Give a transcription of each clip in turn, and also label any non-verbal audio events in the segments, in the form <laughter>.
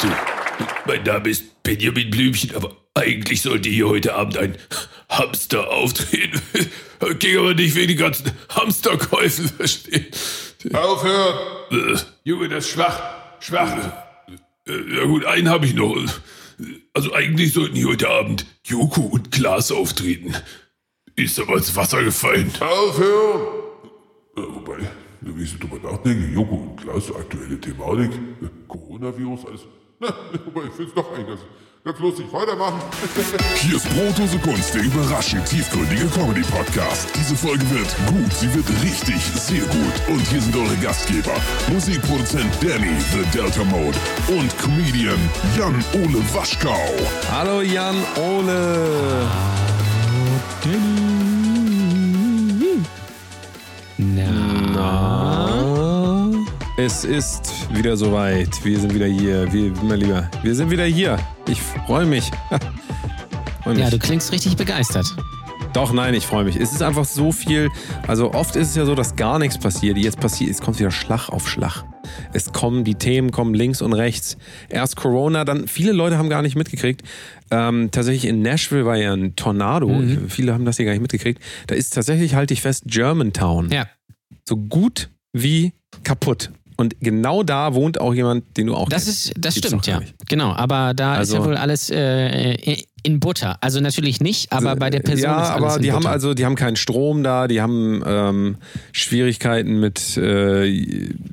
So, mein Name ist Benjamin Blümchen, aber eigentlich sollte hier heute Abend ein Hamster auftreten. Ging aber nicht wegen den ganzen Hamsterkäufen, verstehen. Aufhören! Äh, Junge, das ist schwach. Schwach. äh, ja gut, einen habe ich noch. Also eigentlich sollten hier heute Abend Joko und Klaas auftreten. Ist aber ins Wasser gefallen. Aufhören! Äh, wobei, wie ich so drüber nachdenke, Joko und Klaas, aktuelle Thematik, äh, Coronavirus, alles. <laughs> Na, wobei, ich find's doch eigentlich ganz, ganz lustig. Weitermachen. <laughs> Hier ist Brotdose Kunst, der überraschend tiefgründige Comedy-Podcast. Diese Folge wird gut, sie wird richtig, sehr gut. Und hier sind eure Gastgeber, Musikproduzent Danny, The Delta Mode und Comedian Jan-Ole Waschkau. Hallo Jan Ole. Na? Es ist wieder soweit. Wir sind wieder hier. Wir, mein Lieber, wir sind wieder hier. Ich freue mich. <laughs> freu mich. Ja, du klingst richtig begeistert. Doch, nein, ich freue mich. Es ist einfach so viel. Also oft ist es ja so, dass gar nichts passiert. Jetzt passiert, es kommt wieder Schlag auf Schlag. Es kommen, die Themen kommen links und rechts. Erst Corona, dann viele Leute haben gar nicht mitgekriegt. Ähm, tatsächlich in Nashville war ja ein Tornado. Mhm. Viele haben das hier gar nicht mitgekriegt. Da ist tatsächlich, halte ich fest, Germantown. Ja. So gut wie kaputt. Und genau da wohnt auch jemand, den du auch Das kennst. ist, das Gibt's stimmt, ja. nicht. Genau, aber da ist Also- ja wohl alles äh, in Butter. Also natürlich nicht, aber bei der Person ja, ist alles aber in die haben Butter. also, die haben keinen Strom da, die haben ähm, Schwierigkeiten mit äh,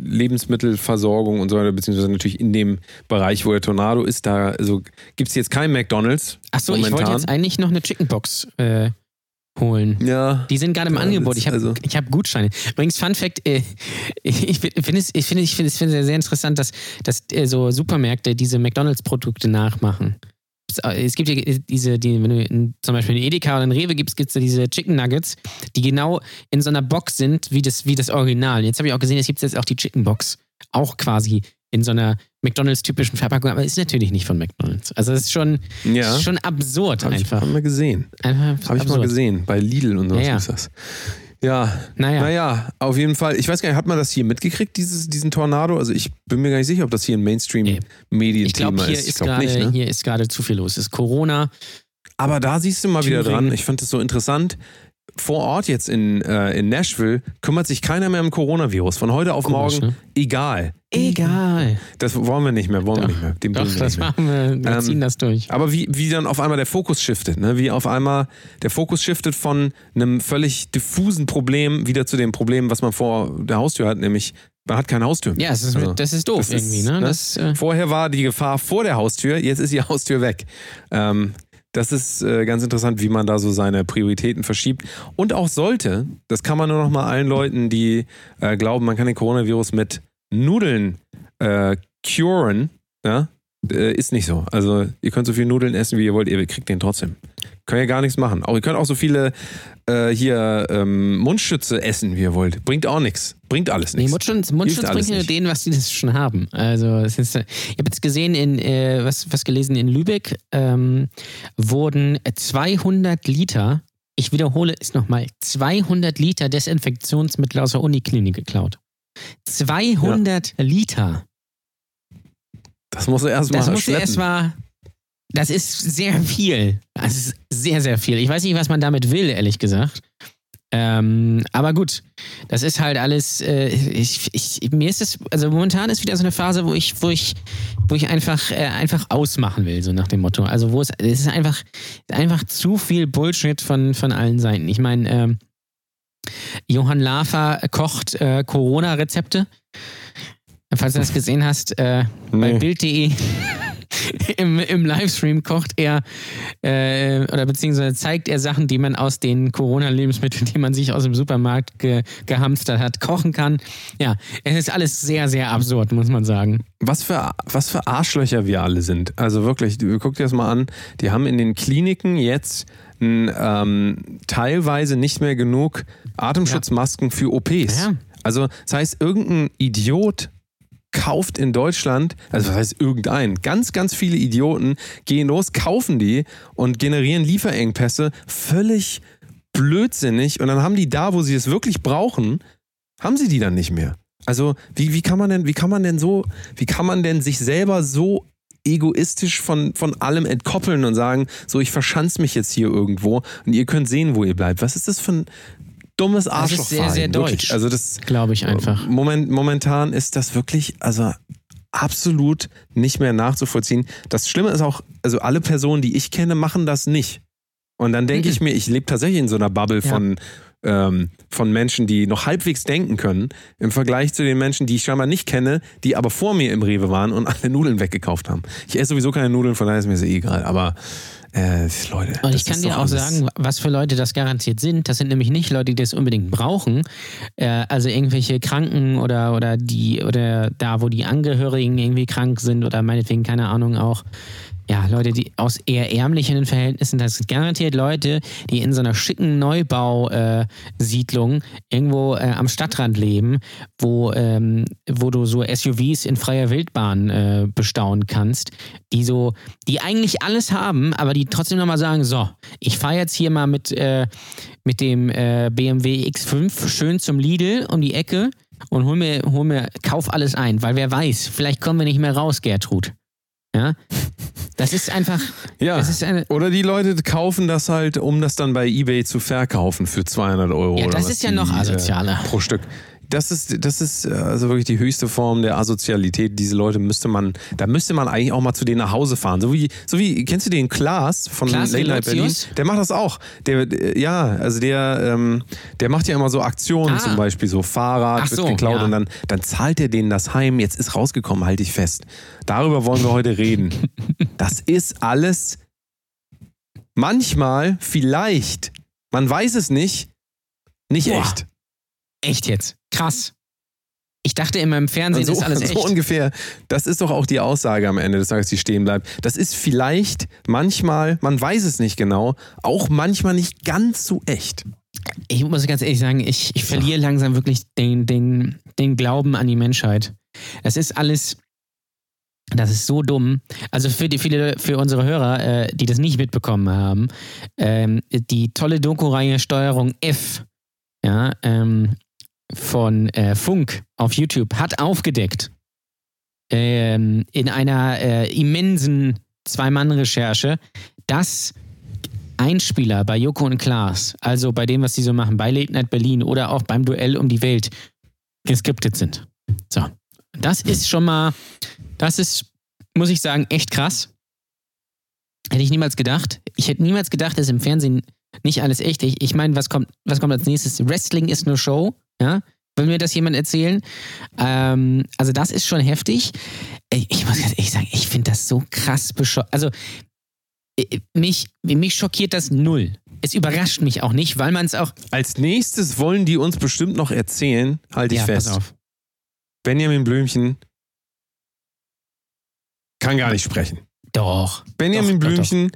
Lebensmittelversorgung und so weiter, beziehungsweise natürlich in dem Bereich, wo der Tornado ist, da also, gibt es jetzt kein McDonalds. Achso, ich wollte jetzt eigentlich noch eine Chickenbox äh, holen. Ja. Die sind gerade im Ja, Angebot. Ich habe also- ich hab Gutscheine. Übrigens, Fun Fact: äh, <laughs> Ich finde es, ich finde, ich finde es finde es sehr interessant, dass, dass äh, so Supermärkte diese McDonalds-Produkte nachmachen. Es- äh, gibt ja diese, die, wenn du in, zum Beispiel in Edeka oder in Rewe gibst, gibt es diese Chicken Nuggets, die genau in so einer Box sind wie das, wie das Original. Jetzt habe ich auch gesehen, es gibt jetzt auch die Chicken Box. Auch quasi in so einer McDonalds-typischen Verpackung, aber ist natürlich nicht von McDonalds. Also es ist schon, Ja. schon absurd Habe ich einfach. hab mal gesehen. Habe ich mal gesehen. Bei Lidl und sowas Ja, ja. ist das. Ja, Naja. naja, auf jeden Fall. Ich weiß gar nicht, hat man das hier mitgekriegt, dieses, diesen Tornado? Also ich bin mir gar nicht sicher, ob das hier ein. Mainstream-Medienthema Ich glaube, ist. ist glaub gerade nicht, ne? hier ist gerade zu viel los. Es ist Corona. Aber da siehst du mal wieder Thüringen. dran. Ich fand das so interessant. Vor Ort jetzt in, äh, in Nashville kümmert sich keiner mehr um Coronavirus. Von heute auf Komisch, morgen, ne? egal. Egal. Das wollen wir nicht mehr, wollen wir nicht mehr. Den Doch, wir das machen wir. Wir Ähm, ziehen das durch. Aber wie, wie dann auf einmal der Fokus shiftet, ne? wie auf einmal der Fokus shiftet von einem völlig diffusen Problem wieder zu dem Problem, was man vor der Haustür hat, nämlich man hat keine Haustür. mehr. Ja, es ist, Also, das ist doof das ist, irgendwie. Ne? ne? Das, äh, Vorher war die Gefahr vor der Haustür, jetzt ist die <laughs> Haustür weg. Ähm, das ist äh, ganz interessant, wie man da so seine Prioritäten verschiebt. Und auch sollte, das kann man nur noch mal allen Leuten, die äh, glauben, man kann den Coronavirus mit Nudeln äh, curen, ja, äh, ist nicht so. Also ihr könnt so viel Nudeln essen, wie ihr wollt, ihr kriegt den trotzdem. Könnt ja gar nichts machen. Auch ihr könnt auch so viele äh, hier ähm, Mundschütze essen, wie ihr wollt. Bringt auch nichts. Bringt alles nee, nichts. Mundschutz, Mundschutz alles bringt nur denen, was die das schon haben. Also, ist, ich habe jetzt gesehen, in, äh, was, was gelesen, in Lübeck ähm, wurden 200 Liter, ich wiederhole es nochmal, 200 Liter Desinfektionsmittel aus der Uniklinik geklaut. 200 Liter. Das musst du erstmal Das musst du schleppen. erstmal. Das ist sehr viel. Das ist sehr, sehr viel. Ich weiß nicht, was man damit will, ehrlich gesagt. Ähm, aber gut, das ist halt alles. Äh, ich, ich, mir ist es, also momentan ist wieder so eine Phase, wo ich, wo ich, wo ich einfach, äh, einfach ausmachen will, so nach dem Motto. Also wo es, es ist einfach, einfach zu viel Bullshit von, von allen Seiten. Ich meine, ähm, Johann Lafer kocht äh, Corona-Rezepte. Falls du das gesehen hast, äh, bei Nee. Bild.de <laughs> <laughs> im, im Livestream kocht er äh, oder beziehungsweise zeigt er Sachen, die man aus den Corona-Lebensmitteln, die man sich aus dem Supermarkt ge, gehamstert hat, kochen kann. Ja, es ist alles sehr, sehr absurd, muss man sagen. Was für, was für Arschlöcher wir alle sind. Also wirklich, guck dir das mal an. Die haben in den Kliniken jetzt ähm, teilweise nicht mehr genug Atemschutzmasken für OPs. Ja. Also das heißt, irgendein Idiot kauft in Deutschland, also was heißt irgendein, ganz, ganz viele Idioten gehen los, kaufen die und generieren Lieferengpässe völlig blödsinnig und dann haben die da, wo sie es wirklich brauchen, haben sie die dann nicht mehr. Also wie, wie kann man denn, wie kann man denn so, wie kann man denn sich selber so egoistisch von, von allem entkoppeln und sagen, so, ich verschanze mich jetzt hier irgendwo und ihr könnt sehen, wo ihr bleibt. Was ist das für ein dummes Das Arschloch? ist sehr, sehr deutsch. Also das Glaube ich einfach. Moment, momentan ist das wirklich, also absolut nicht mehr nachzuvollziehen. Das Schlimme ist auch, also alle Personen, die ich kenne, machen das nicht. Und dann denke ich mir, ich lebe tatsächlich in so einer Bubble Ja. von, ähm, von Menschen, die noch halbwegs denken können, im Vergleich zu den Menschen, die ich scheinbar nicht kenne, die aber vor mir im Rewe waren und alle Nudeln weggekauft haben. Ich esse sowieso keine Nudeln, von daher ist mir das eh egal. Aber äh, Leute. Und ich kann dir auch sagen, was für Leute das garantiert sind. Das sind nämlich nicht Leute, die das unbedingt brauchen. Äh, also irgendwelche Kranken oder, oder die oder da, wo die Angehörigen irgendwie krank sind oder meinetwegen, keine Ahnung, auch ja, Leute, die aus eher ärmlichen Verhältnissen, das sind garantiert Leute, die in so einer schicken Neubausiedlung irgendwo äh, am Stadtrand leben, wo, ähm, wo du so SUVs in freier Wildbahn äh, bestaunen kannst, die so, die eigentlich alles haben, aber die trotzdem nochmal sagen, so, ich fahre jetzt hier mal mit, äh, mit dem äh, BMW X5 schön zum Lidl um die Ecke und hol mir, hol mir, kauf alles ein, weil wer weiß, vielleicht kommen wir nicht mehr raus, Gertrud. Ja, das ist einfach, Ja. das ist eine, Oder die Leute kaufen das halt, um das dann bei eBay zu verkaufen für 200 Euro. Ja, das ist ja noch asozialer. Äh, pro Stück. Das ist, das ist äh, also wirklich die höchste Form der Asozialität. Diese Leute müsste man, da müsste man eigentlich auch mal zu denen nach Hause fahren. So wie, so wie kennst du den Klaas von Klaas Late Night Berlin? Der macht das auch. Der, der ja, also der, ähm, der macht ja immer so Aktionen, Ah. zum Beispiel so Fahrrad Ach wird so, geklaut ja. und dann, dann zahlt er denen das heim. Jetzt ist rausgekommen, halte ich fest. Darüber wollen wir heute reden. <laughs> Das ist alles manchmal, vielleicht, man weiß es nicht, nicht Boah. echt. Echt jetzt, krass. Ich dachte immer im Fernsehen so, ist alles <laughs> echt. so ungefähr. Das ist doch auch die Aussage am Ende des Tages, die stehen bleibt. Das ist vielleicht manchmal, man weiß es nicht genau, auch manchmal nicht ganz so echt. Ich muss ganz ehrlich sagen, ich, ich verliere langsam wirklich den, den, den Glauben an die Menschheit. Das ist alles, das ist so dumm. Also für die viele, für unsere Hörer, äh, die das nicht mitbekommen haben, ähm, die tolle Doku-Reihe Steuerung F, ja, ähm, von äh, Funk auf YouTube hat aufgedeckt ähm, in einer äh, immensen Zwei-Mann-Recherche, dass Einspieler bei Joko und Klaas, also bei dem, was sie so machen, bei Late Night Berlin oder auch beim Duell um die Welt, geskriptet sind. So. Das ist schon mal, das ist, muss ich sagen, echt krass. Hätte ich niemals gedacht. Ich hätte niemals gedacht, dass im Fernsehen nicht alles echt ist. Ich meine, was kommt, was kommt als nächstes? Wrestling ist eine Show, ja? Will mir das jemand erzählen? Ähm, also, das ist schon heftig. Ich, ich muss ganz ehrlich sagen, ich finde das so krass bescheuert. Also, äh, mich, mich schockiert das null. Es überrascht mich auch nicht, weil man es auch. Als nächstes wollen die uns bestimmt noch erzählen, halte ich ja, fest. pass auf. Benjamin Blümchen kann gar nicht sprechen. Doch. Benjamin Doch, doch, Blümchen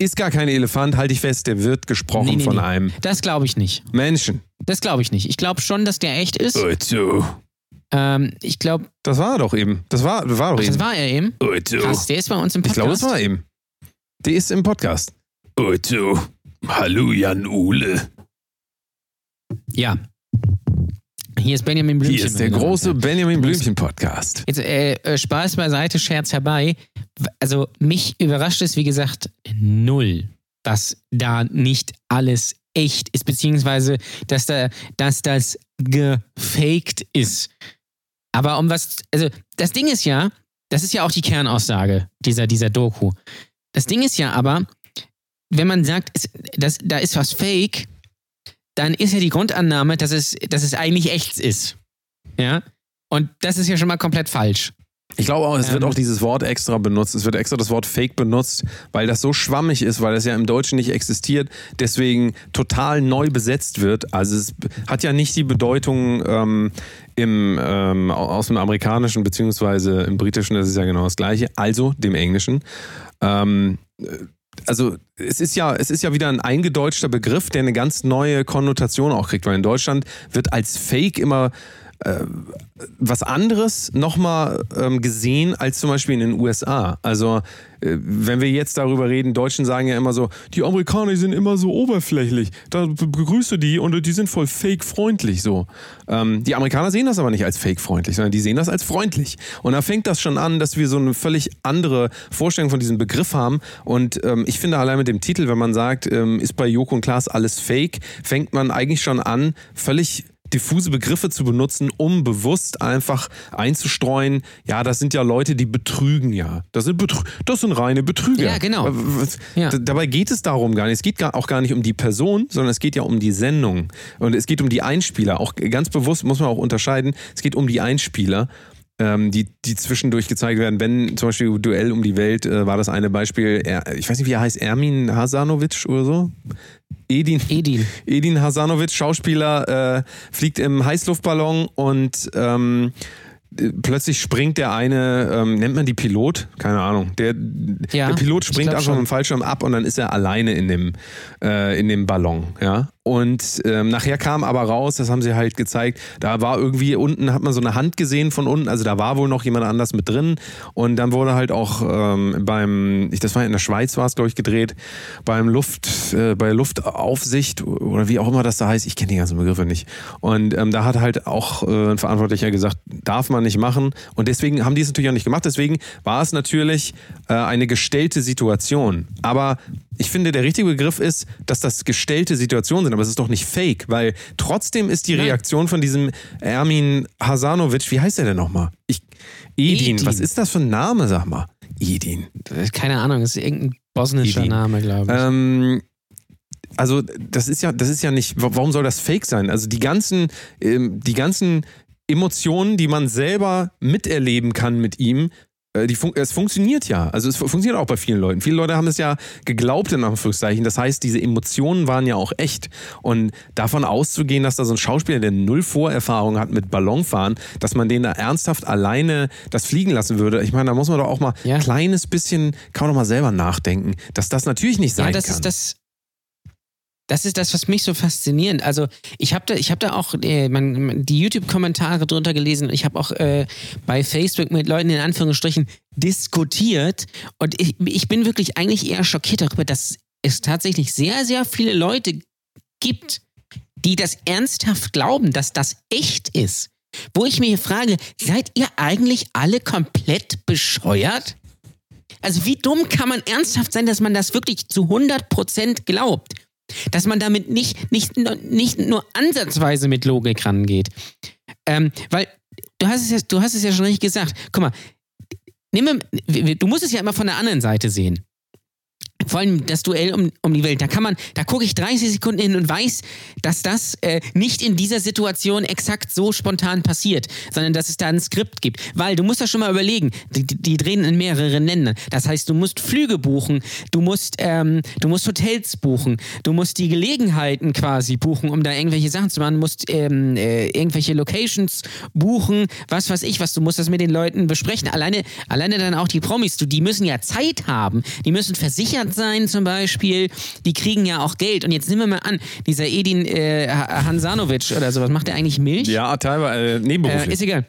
ist gar kein Elefant, halte ich fest, der wird gesprochen Nee, nee, von nee. einem Das glaube ich nicht. Menschen. Das glaube ich nicht. Ich glaube schon, dass der echt ist. Otto, Ähm, ich glaube, Das war er doch eben. Das war, das war doch das eben. war er eben. Otto, Krass, der ist bei uns im ich Podcast. glaube, es war eben. Der ist im Podcast. Otto. Hallo Jan Uhle. Ja. Hier ist Benjamin Blümchen. Hier ist der große. Benjamin Blümchen Podcast. Jetzt äh, äh, Spaß beiseite, Scherz herbei. Also mich überrascht es, wie gesagt, null, dass da nicht alles echt ist, beziehungsweise dass, da, dass das gefaked ist. Aber um was, also das Ding ist ja, das ist ja auch die Kernaussage dieser, dieser Doku. Das Ding ist ja aber, wenn man sagt, es, das, da ist was fake, dann ist ja die Grundannahme, dass es, dass es eigentlich echt ist. Ja? Und das ist ja schon mal komplett falsch. Ich glaube auch, es wird Ähm. auch dieses Wort extra benutzt. Es wird extra das Wort Fake benutzt, weil das so schwammig ist, weil das ja im Deutschen nicht existiert, deswegen total neu besetzt wird. Also es hat ja nicht die Bedeutung ähm, im, ähm, aus dem Amerikanischen beziehungsweise im Britischen, das ist ja genau das Gleiche, also dem Englischen. Ähm, also es ist ja, es ist ja wieder ein eingedeutschter Begriff, der eine ganz neue Konnotation auch kriegt, weil in Deutschland wird als Fake immer äh, was anderes nochmal ähm, gesehen als zum Beispiel in den USA. Also äh, wenn wir jetzt darüber reden, Deutschen sagen ja immer so, die Amerikaner sind immer so oberflächlich. Da begrüße die und die sind voll fake-freundlich so. Ähm, die Amerikaner sehen das aber nicht als fake-freundlich, sondern die sehen das als freundlich. Und da fängt das schon an, dass wir so eine völlig andere Vorstellung von diesem Begriff haben. Und ähm, ich finde allein mit dem Titel, wenn man sagt, ähm, ist bei Joko und Klaas alles fake, fängt man eigentlich schon an, völlig diffuse Begriffe zu benutzen, um bewusst einfach einzustreuen, ja, das sind ja Leute, die betrügen ja. Das sind, Betrü das sind reine Betrüger. Ja, genau. Ja. Dabei geht es darum gar nicht. Es geht auch gar nicht um die Person, sondern es geht ja um die Sendung. Und es geht um die Einspieler. Auch ganz bewusst muss man auch unterscheiden, es geht um die Einspieler. Ähm, Die, die zwischendurch gezeigt werden, wenn zum Beispiel Duell um die Welt äh, war das eine Beispiel, er, ich weiß nicht, wie er heißt, Ermin Hasanovic oder so? Edin. Edin. Edin Hasanovic, Schauspieler, äh, fliegt im Heißluftballon und ähm, äh, plötzlich springt der eine, ähm, nennt man die Pilot? Keine Ahnung. Der, Ja, der Pilot springt einfach dem Fallschirm ab und dann ist er alleine in dem, äh, in dem Ballon. Ja? Und ähm, nachher kam aber raus, das haben sie halt gezeigt, da war irgendwie unten, hat man so eine Hand gesehen von unten, also da war wohl noch jemand anders mit drin. Und dann wurde halt auch ähm, beim, ich, das war in der Schweiz, war es, glaube ich, gedreht, beim Luft, äh, bei Luftaufsicht oder wie auch immer das da heißt, ich kenne die ganzen Begriffe nicht. Und ähm, da hat halt auch äh, ein Verantwortlicher gesagt, darf man nicht machen. Und deswegen haben die es natürlich auch nicht gemacht. Deswegen war es natürlich äh, eine gestellte Situation. Aber ich finde, der richtige Begriff ist, dass das gestellte Situationen sind, aber es ist doch nicht fake, weil trotzdem ist die Nein. Reaktion von diesem Ermin Hasanovic, wie heißt der denn nochmal? Ich, Edin, Edin. was ist das für ein Name, sag mal? Edin. Keine Ahnung, das ist irgendein bosnischer Edin. Name, glaube ich. Ähm, also das ist ja, das ist ja nicht, wa- warum soll das fake sein? Also die ganzen, ähm, die ganzen Emotionen, die man selber miterleben kann mit ihm, die fun es funktioniert ja. Also es fu- funktioniert auch bei vielen Leuten. Viele Leute haben es ja geglaubt, in Anführungszeichen. Das heißt, diese Emotionen waren ja auch echt. Und davon auszugehen, dass da so ein Schauspieler, der null Vorerfahrung hat mit Ballonfahren, dass man den da ernsthaft alleine das fliegen lassen würde. Ich meine, da muss man doch auch mal Ja. ein kleines bisschen, kann man doch mal selber nachdenken, dass das natürlich nicht sein ja, das kann. ist das. Das ist das, was mich so faszinierend. Also ich habe da, ich habe da auch äh, man, die YouTube-Kommentare drunter gelesen. Ich habe auch äh, bei Facebook mit Leuten in Anführungsstrichen diskutiert und ich, ich bin wirklich eigentlich eher schockiert darüber, dass es tatsächlich sehr, sehr viele Leute gibt, die das ernsthaft glauben, dass das echt ist. Wo ich mir frage, seid ihr eigentlich alle komplett bescheuert? Also wie dumm kann man ernsthaft sein, dass man das wirklich zu 100% glaubt? Dass man damit nicht, nicht, nicht nur ansatzweise mit Logik rangeht. Ähm, weil du hast, es ja, du hast es ja schon richtig gesagt. Guck mal, nimm, du musst es ja immer von der anderen Seite sehen. Vor allem das Duell um, um die Welt. Da kann man, da gucke ich 30 Sekunden hin und weiß, dass das äh, nicht in dieser Situation exakt so spontan passiert, sondern dass es da ein Skript gibt. Weil du musst das schon mal überlegen, die, die, drehen in mehreren Ländern. Das heißt, du musst Flüge buchen, du musst, ähm, du musst Hotels buchen, du musst die Gelegenheiten quasi buchen, um da irgendwelche Sachen zu machen, du musst ähm, äh, irgendwelche Locations buchen, was weiß ich was, du musst das mit den Leuten besprechen. Alleine, alleine dann auch die Promis, du, die müssen ja Zeit haben, die müssen versichert sein zum Beispiel, die kriegen ja auch Geld. Und jetzt nehmen wir mal an, dieser Edin äh, Ha- Hansanovic oder sowas, macht der eigentlich Milch? ja, teilweise äh, nebenberuflich. Äh, ist egal.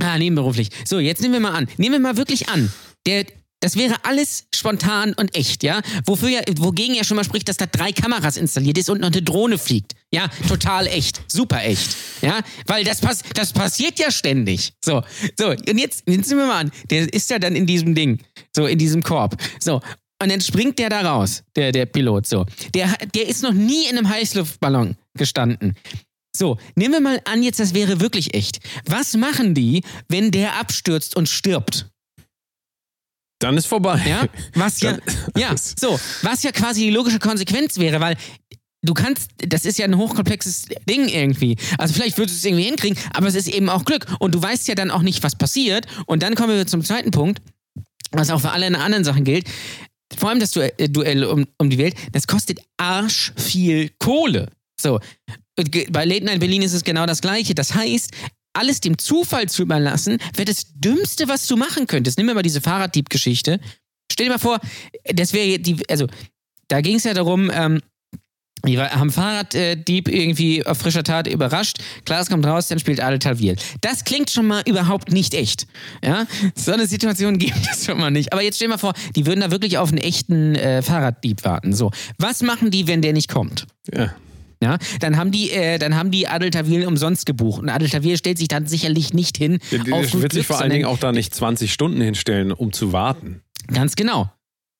Ah, nebenberuflich. So, jetzt nehmen wir mal an. Nehmen wir mal wirklich an. Der, das wäre alles spontan und echt, ja? Wofür ja, wogegen ja schon mal spricht, dass da drei Kameras installiert ist und noch eine Drohne fliegt. Ja, total echt. Super echt. Ja, weil das, pass das passiert ja ständig. So, so, und jetzt, jetzt nehmen wir mal an, der ist ja dann in diesem Ding, so in diesem Korb. So, und dann springt der da raus, der, der Pilot, so. Der, der ist noch nie in einem Heißluftballon gestanden. So, nehmen wir mal an, jetzt das wäre wirklich echt. Was machen die, wenn der abstürzt und stirbt? Dann ist vorbei. Ja, was ja, ja, so, was ja quasi die logische Konsequenz wäre, weil du kannst, das ist ja ein hochkomplexes Ding irgendwie. Also vielleicht würdest du es irgendwie hinkriegen, aber es ist eben auch Glück und du weißt ja dann auch nicht, was passiert. Und dann kommen wir zum zweiten Punkt, was auch für alle anderen Sachen gilt. Vor allem das äh, Duell um, um die Welt, das kostet arsch viel Kohle. So, bei Late Night Berlin ist es genau das Gleiche. Das heißt, alles dem Zufall zu überlassen, wäre das Dümmste, was du machen könntest. Nimm mir mal diese Fahrraddieb-Geschichte. Stell dir mal vor, das wäre die, also da ging es ja darum, ähm, Die haben Fahrraddieb irgendwie auf frischer Tat überrascht. Klaas kommt raus, dann spielt Adel Tawil. Das klingt schon mal überhaupt nicht echt. Ja? So eine Situation <laughs> gibt es schon mal nicht. Aber jetzt stell mal vor, die würden da wirklich auf einen echten äh, Fahrraddieb warten. So, was machen die, wenn der nicht kommt? Ja. Ja, dann haben die, äh, dann haben die Adel Tawil umsonst gebucht. Und Adel Tawil stellt sich dann sicherlich nicht hin. Der, der wird sich vor allen Dingen auch da nicht 20 Stunden hinstellen, um zu warten. Ganz genau.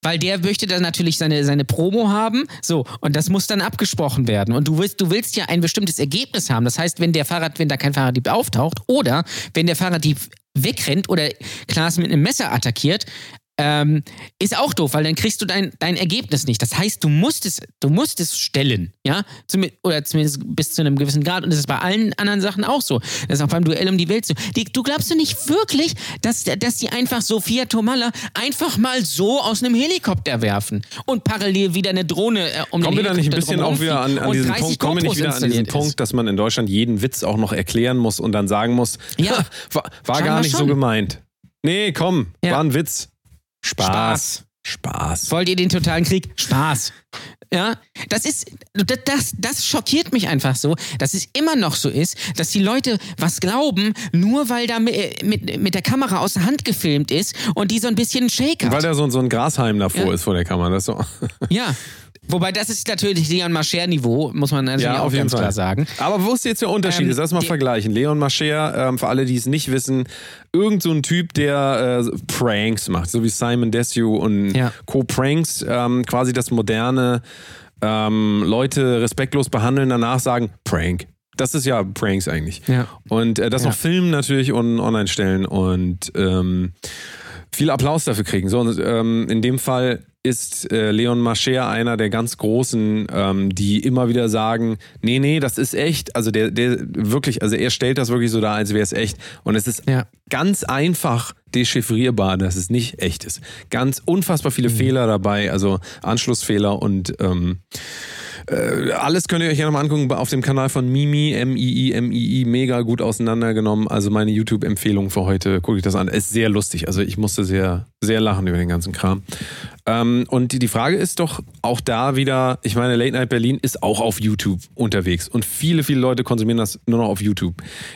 Weil der möchte dann natürlich seine, seine Promo haben. So, und das muss dann abgesprochen werden. Und du willst, du willst ja ein bestimmtes Ergebnis haben. Das heißt, wenn der Fahrrad, wenn da kein Fahrraddieb auftaucht oder wenn der Fahrraddieb wegrennt oder Klaas mit einem Messer attackiert, ähm, ist auch doof, weil dann kriegst du dein, dein Ergebnis nicht. Das heißt, du musst es, du musst es stellen, ja, Zumi oder zumindest bis zu einem gewissen Grad. Und das ist bei allen anderen Sachen auch so. Das ist auch beim Duell um die Welt so. Die, du glaubst du nicht wirklich, dass, dass die einfach Sophia Tomalla einfach mal so aus einem Helikopter werfen und parallel wieder eine Drohne äh, um Kommen wir da nicht ein bisschen auch wieder an, an diesen 30 Punkt, kommen wir nicht wieder an diesen ist? Punkt, dass man in Deutschland jeden Witz auch noch erklären muss und dann sagen muss, Ja. <laughs> war, war gar nicht so schon. gemeint. Nee, komm, Ja. war ein Witz. Spaß. Spaß. Wollt ihr den totalen Krieg? Spaß. Ja, das ist, das, das, das schockiert mich einfach so, dass es immer noch so ist, dass die Leute was glauben, nur weil da mit, mit, mit der Kamera aus der Hand gefilmt ist und die so ein bisschen Shake Weil hat. da so, so ein Grashalm davor Ja. ist vor der Kamera. Das so. Ja. <laughs> Wobei das ist natürlich Leon Mascher-Niveau, muss man natürlich Ja, auch auf jeden ganz Fall. klar sagen. Aber wo ist jetzt der Unterschied? Ähm? Lass mal vergleichen. Leon Mascher, ähm, für alle, die es nicht wissen, irgend so ein Typ, der äh, Pranks macht, so wie Simon Desue und Ja. Co-Pranks, ähm, quasi das moderne ähm, Leute respektlos behandeln, danach sagen Prank. Das ist ja Pranks eigentlich. Ja. Und äh, das Ja. noch filmen natürlich und online stellen und ähm, viel Applaus dafür kriegen. So, und, ähm, in dem Fall ist äh, Leon Mascher einer der ganz Großen, ähm, die immer wieder sagen, nee, nee, das ist echt. Also der, der wirklich, also er stellt das wirklich so dar, als wäre es echt. Und es ist Ja. ganz einfach dechiffrierbar, dass es nicht echt ist. Ganz unfassbar viele Fehler dabei, also Anschlussfehler und ähm, äh, alles könnt ihr euch ja nochmal angucken auf dem Kanal von Mimi, M-I-I, M-I-I, mega gut auseinandergenommen. Also meine YouTube-Empfehlung für heute, gucke ich das an. Ist sehr lustig. Also ich musste sehr, sehr lachen über den ganzen Kram. Ähm, und die, die Frage ist doch auch da wieder, ich meine, Late Night Berlin ist auch auf YouTube unterwegs und viele, viele Leute konsumieren das nur noch auf YouTube.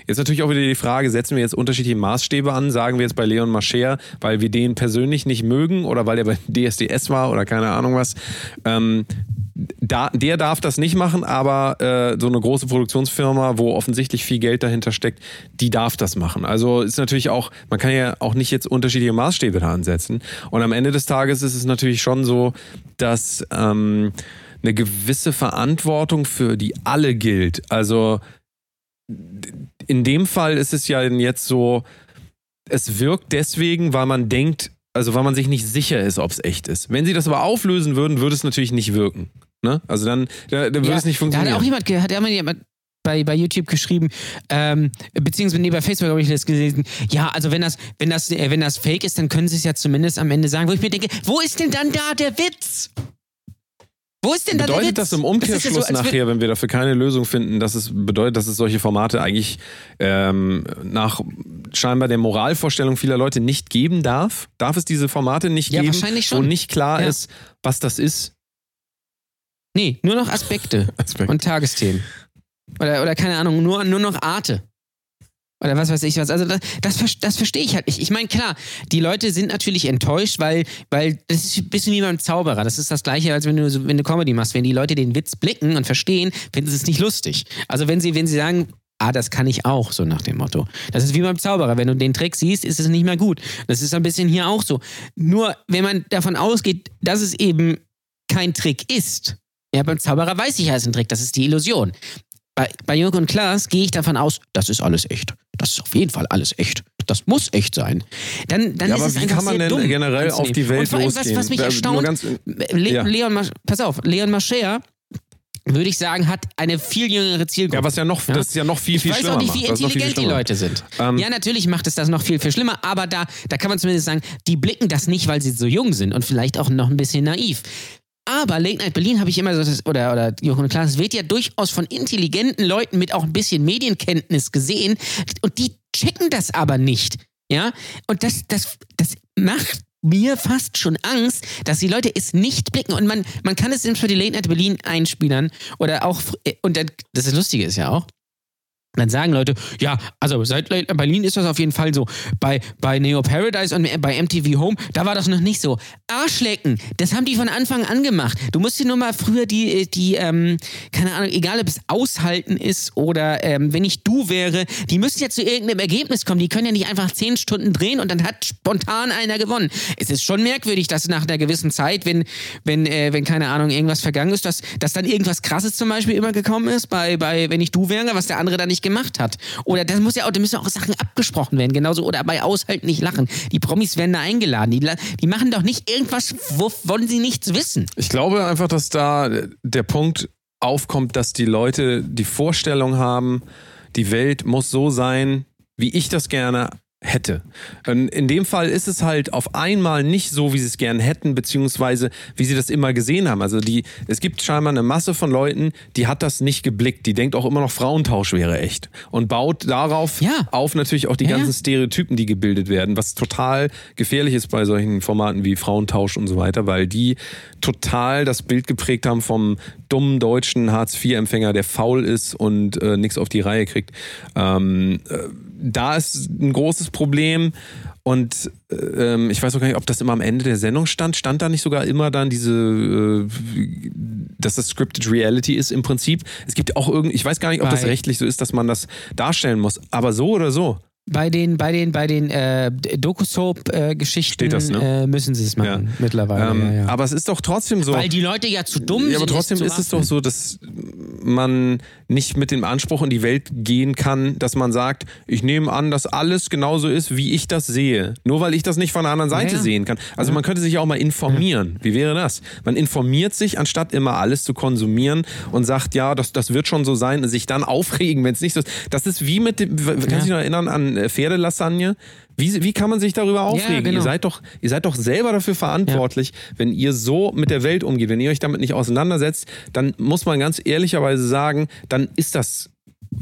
Jetzt natürlich auch wieder die Frage, setzen wir jetzt unterschiedliche Maßstäbe an? Sagen wir jetzt bei Leon Mascher, weil wir den persönlich nicht mögen oder weil er bei DSDS war oder keine Ahnung was. Ähm, da, der darf das nicht machen, aber äh, so eine große Produktionsfirma, wo offensichtlich viel Geld dahinter steckt, die darf das machen. Also ist natürlich auch, man kann ja auch nicht jetzt unterschiedliche Maßstäbe da ansetzen. Und am Ende des Tages ist es natürlich schon so, dass ähm, eine gewisse Verantwortung für die alle gilt. Also in dem Fall ist es ja jetzt so, es wirkt deswegen, weil man denkt, also weil man sich nicht sicher ist, ob es echt ist. Wenn sie das aber auflösen würden, würde es natürlich nicht wirken. Ne? Also dann, da, dann würde Ja, es nicht Da hat funktionieren. auch jemand, hat ja mal jemand bei, bei YouTube geschrieben, ähm, beziehungsweise nee, bei Facebook habe ich das gelesen. Ja, also wenn das, wenn das, äh, wenn das Fake ist, dann können sie es ja zumindest am Ende sagen, wo ich mir denke, wo ist denn dann da der Witz? Wo ist denn da der Witz? Bedeutet das im Umkehrschluss so, als wär- nachher, wenn wir dafür keine Lösung finden, dass es bedeutet, dass es solche Formate eigentlich ähm, nach scheinbar der Moralvorstellung vieler Leute nicht geben darf? Darf es diese Formate nicht Ja, geben, wahrscheinlich wo schon. nicht klar Ja. ist, was das ist? Nee, nur noch Aspekte <laughs> Aspekt. und Tagesthemen. Oder, oder keine Ahnung, nur, nur noch Arte. Oder was weiß ich was. Also das, das, das verstehe ich halt nicht. Ich meine, klar, die Leute sind natürlich enttäuscht, weil, weil das ist ein bisschen wie beim Zauberer. Das ist das gleiche, als wenn du, wenn du Comedy machst. Wenn die Leute den Witz blicken und verstehen, finden sie es nicht lustig. Also wenn sie, wenn sie sagen, ah, das kann ich auch, so nach dem Motto. Das ist wie beim Zauberer. Wenn du den Trick siehst, ist es nicht mehr gut. Das ist ein bisschen hier auch so. Nur, wenn man davon ausgeht, dass es eben kein Trick ist, ja, beim Zauberer weiß ich ja, es ist ein Trick, das ist die Illusion. Bei, bei Jürgen und Klaas gehe ich davon aus, das ist alles echt. Das ist auf jeden Fall alles echt. Das muss echt sein. Dann, dann Ja, ist aber es wie kann man denn dumm generell auf die Welt und vor allem, losgehen? Was, was mich erstaunt, ganz- Le Ja. Leon, pass auf, Leon Mascher, würde ich sagen, hat eine viel jüngere Zielgruppe. Ja, was ja noch, Ja? das ist ja noch viel, ich viel weiß schlimmer auch nicht, wie intelligent die. Leute sind. Ähm, ja, natürlich macht es das noch viel, viel schlimmer, aber da, da kann man zumindest sagen, die blicken das nicht, weil sie so jung sind und vielleicht auch noch ein bisschen naiv. Aber Late Night Berlin habe ich immer so, das, oder, oder Jochen Klaas, wird ja durchaus von intelligenten Leuten mit auch ein bisschen Medienkenntnis gesehen und die checken das aber nicht. Ja, und das, das, das macht mir fast schon Angst, dass die Leute es nicht blicken. Und man, man kann es für die Late Night Berlin einspielern oder auch, und das Lustige ist ja auch, dann sagen Leute, ja, also seit Berlin ist das auf jeden Fall so. Bei, bei Neo Paradise und bei MTV Home, da war das noch nicht so. Arschlecken, das haben die von Anfang an gemacht. Du musst dir nur mal früher die, die ähm, keine Ahnung, egal ob es aushalten ist oder ähm, wenn ich du wäre, die müssen ja zu irgendeinem Ergebnis kommen. Die können ja nicht einfach zehn Stunden drehen und dann hat spontan einer gewonnen. Es ist schon merkwürdig, dass nach einer gewissen Zeit, wenn, wenn, äh, wenn keine Ahnung, irgendwas vergangen ist, dass, dass dann irgendwas krasses zum Beispiel immer gekommen ist, bei, bei wenn ich du wäre, was der andere dann nicht nicht gemacht hat. Oder das muss ja auch, da müssen auch Sachen abgesprochen werden, genauso. Oder bei Aushalten nicht lachen. Die Promis werden da eingeladen. Die, die machen doch nicht irgendwas, wovon sie nichts wissen. Ich glaube einfach, dass da der Punkt aufkommt, dass die Leute die Vorstellung haben, die Welt muss so sein, wie ich das gerne hätte. In dem Fall ist es halt auf einmal nicht so, wie sie es gern hätten, beziehungsweise wie sie das immer gesehen haben. Also die, es gibt scheinbar eine Masse von Leuten, die hat das nicht geblickt. Die denkt auch immer noch, Frauentausch wäre echt. Und baut darauf ja. auf natürlich auch die ja. ganzen Stereotypen, die gebildet werden, was total gefährlich ist bei solchen Formaten wie Frauentausch und so weiter, weil die total das Bild geprägt haben vom dummen deutschen Hartz-IV-Empfänger, der faul ist und äh, nichts auf die Reihe kriegt. Ähm, äh, da ist ein großes Problem. Und ähm, ich weiß auch gar nicht, ob das immer am Ende der Sendung stand. Stand da nicht sogar immer dann diese, äh, dass das Scripted Reality ist im Prinzip? Es gibt auch irgendwie, ich weiß gar nicht, ob das rechtlich so ist, dass man das darstellen muss. Aber so oder so bei den, bei den, bei den äh, Doku-Soap-Geschichten ne? äh, müssen sie es machen ja. mittlerweile. Ähm, ja, ja. Aber es ist doch trotzdem so. Weil die Leute ja zu dumm sind. Ja, aber trotzdem ist es doch so, dass man nicht mit dem Anspruch in die Welt gehen kann, dass man sagt, ich nehme an, dass alles genauso ist, wie ich das sehe. Nur weil ich das nicht von der anderen Seite sehen kann. Also man könnte sich auch mal informieren. Wie wäre das? Man informiert sich, anstatt immer alles zu konsumieren und sagt, ja, das, das wird schon so sein und sich dann <laughs> aufregen, wenn es nicht so ist. Das ist wie mit dem, kannst du dich noch erinnern an äh, Pferdelasagne. Wie, wie kann man sich darüber aufregen? Ja, genau. ihr, seid doch, ihr seid doch selber dafür verantwortlich, ja. wenn ihr so mit der Welt umgeht, wenn ihr euch damit nicht auseinandersetzt, dann muss man ganz ehrlicherweise sagen, dann ist das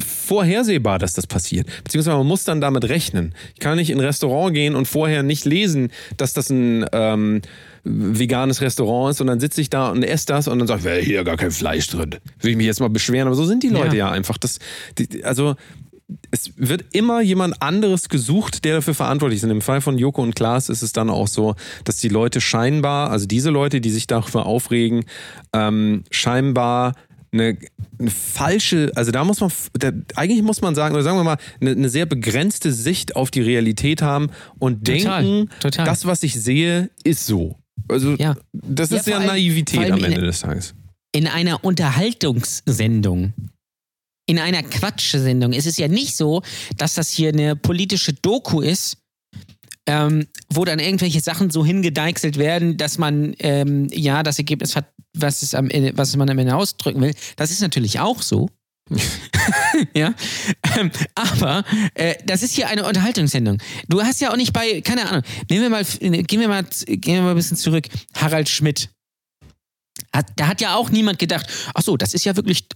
vorhersehbar, dass das passiert. Beziehungsweise man muss dann damit rechnen. Ich kann nicht in ein Restaurant gehen und vorher nicht lesen, dass das ein ähm, veganes Restaurant ist und dann sitze ich da und esse das und dann sage ich, wäre hier gar kein Fleisch drin. Will ich mich jetzt mal beschweren, aber so sind die Leute ja, ja einfach. Das, die, also es wird immer jemand anderes gesucht, der dafür verantwortlich ist. In dem Fall von Joko und Klaas ist es dann auch so, dass die Leute scheinbar, also diese Leute, die sich darüber aufregen, ähm, scheinbar eine, eine, falsche, also da muss man, da, eigentlich muss man sagen, oder sagen wir mal, eine, eine, sehr begrenzte Sicht auf die Realität haben und total, denken, total. das, was ich sehe, ist so. Also ja. das ist ja, ja Naivität am Ende des Tages. In einer Unterhaltungssendung in einer Quatschsendung. Es ist ja nicht so, dass das hier eine politische Doku ist, ähm, wo dann irgendwelche Sachen so hingedeichselt werden, dass man ähm, ja das Ergebnis hat, was, es am, was man am Ende ausdrücken will. Das ist natürlich auch so. <laughs> ja, ähm, aber äh, das ist hier eine Unterhaltungssendung. Du hast ja auch nicht bei, keine Ahnung, nehmen wir mal, gehen wir mal, gehen wir mal ein bisschen zurück. Harald Schmidt. Hat, da hat ja auch niemand gedacht, ach so, das ist ja wirklich,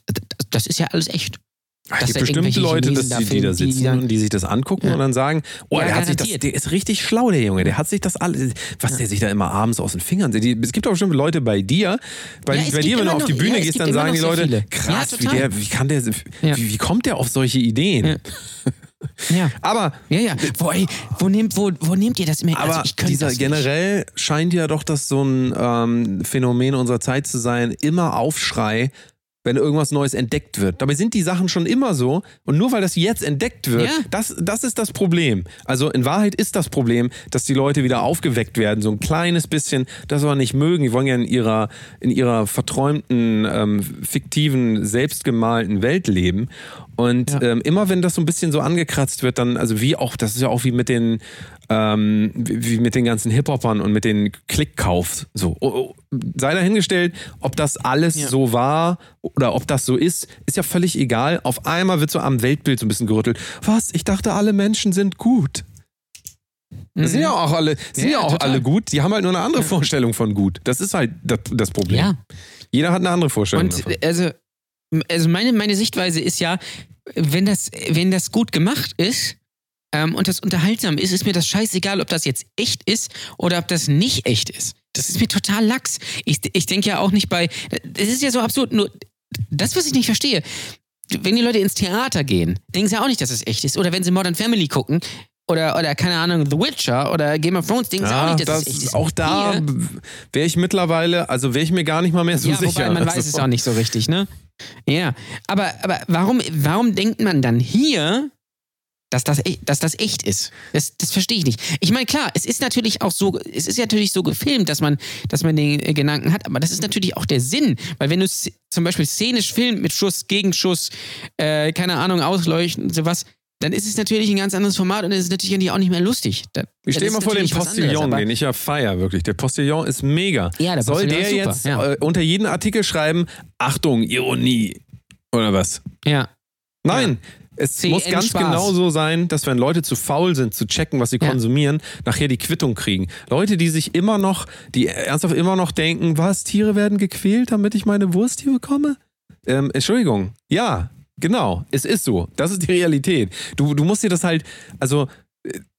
das ist ja alles echt. Es gibt bestimmt Leute, dass die, die da sitzen die und die sich das angucken ja. und dann sagen, oh, ja, der hat sich das, der ist richtig schlau, der Junge, der hat sich das alles, was ja. der sich da immer abends aus den Fingern sieht. Es gibt auch bestimmt Leute bei dir, bei, bei dir, wenn du auf die Bühne gehst, dann sagen die Leute, krass, wie, der, wie kann der, wie, wie kommt der auf solche Ideen? <laughs> Ja. Aber. Ja, ja. Wo, ey, wo, nehmt, wo, wo nehmt ihr das immer? Also aber also dieser generell scheint ja doch das so ein ähm, Phänomen unserer Zeit zu sein. Immer Aufschrei wenn irgendwas Neues entdeckt wird. Dabei sind die Sachen schon immer so. Und nur weil das jetzt entdeckt wird, ja. das, das ist das Problem. Also in Wahrheit ist das Problem, dass die Leute wieder aufgeweckt werden, so ein kleines bisschen, das aber nicht mögen. Die wollen ja in ihrer, in ihrer verträumten, ähm, fiktiven, selbstgemalten Welt leben. Und ja. ähm, immer wenn das so ein bisschen so angekratzt wird, dann, also wie auch, das ist ja auch wie mit den, ähm, wie mit den ganzen Hip-Hopern und mit den Klickkaufs. So, oh, oh, sei dahingestellt, ob das alles ja. so war oder ob das so ist, ist ja völlig egal. Auf einmal wird so am Weltbild so ein bisschen gerüttelt. Was? Ich dachte, alle Menschen sind gut. Mhm. Sind ja auch alle, sind ja, ja auch alle gut. Die haben halt nur eine andere Vorstellung von gut. Das ist halt das, das Problem. Ja. Jeder hat eine andere Vorstellung. Und davon. also also meine, meine Sichtweise ist ja, wenn das, wenn das gut gemacht ist, ähm, und das unterhaltsam ist, ist mir das scheißegal, ob das jetzt echt ist oder ob das nicht echt ist. Das ist mir total lax. Ich, ich denke ja auch nicht bei. Es ist ja so absurd. Nur das, was ich nicht verstehe, wenn die Leute ins Theater gehen, denken sie auch nicht, dass es echt ist. Oder wenn sie Modern Family gucken, oder, oder keine Ahnung, The Witcher oder Game of Thrones, denken sie auch nicht, dass es echt ist. Auch da wäre ich mittlerweile, also wäre ich mir gar nicht mal mehr so ja, sicher. wobei man weiß Also, es auch nicht so richtig, ne? Ja, aber, aber warum, warum denkt man dann hier, dass das, e- dass das echt ist? Das, das verstehe ich nicht. Ich meine, klar, es ist natürlich auch so, es ist natürlich so gefilmt, dass man, dass man den äh, Gedanken hat, aber das ist natürlich auch der Sinn, weil wenn du s- zum Beispiel szenisch filmst mit Schuss, Gegenschuss, äh, keine Ahnung, Ausleuchten sowas, dann ist es natürlich ein ganz anderes Format und es ist natürlich auch nicht mehr lustig. Da, Ich stehe mal vor dem anderes, Postillon, aber- den ich ja feier, wirklich. Der Postillon ist mega. Ja, der Soll Postillon der jetzt ja. äh, unter jeden Artikel schreiben, Achtung, Ironie oder was? Ja. Nein. Es CN muss ganz Spaß. genau so sein, dass wenn Leute zu faul sind, zu checken, was sie Ja. konsumieren, nachher die Quittung kriegen. Leute, die sich immer noch, die ernsthaft immer noch denken, was, Tiere werden gequält, damit ich meine Wurst hier bekomme? Ähm, Entschuldigung. Ja, genau. Es ist so. Das ist die Realität. Du, du musst dir das halt, also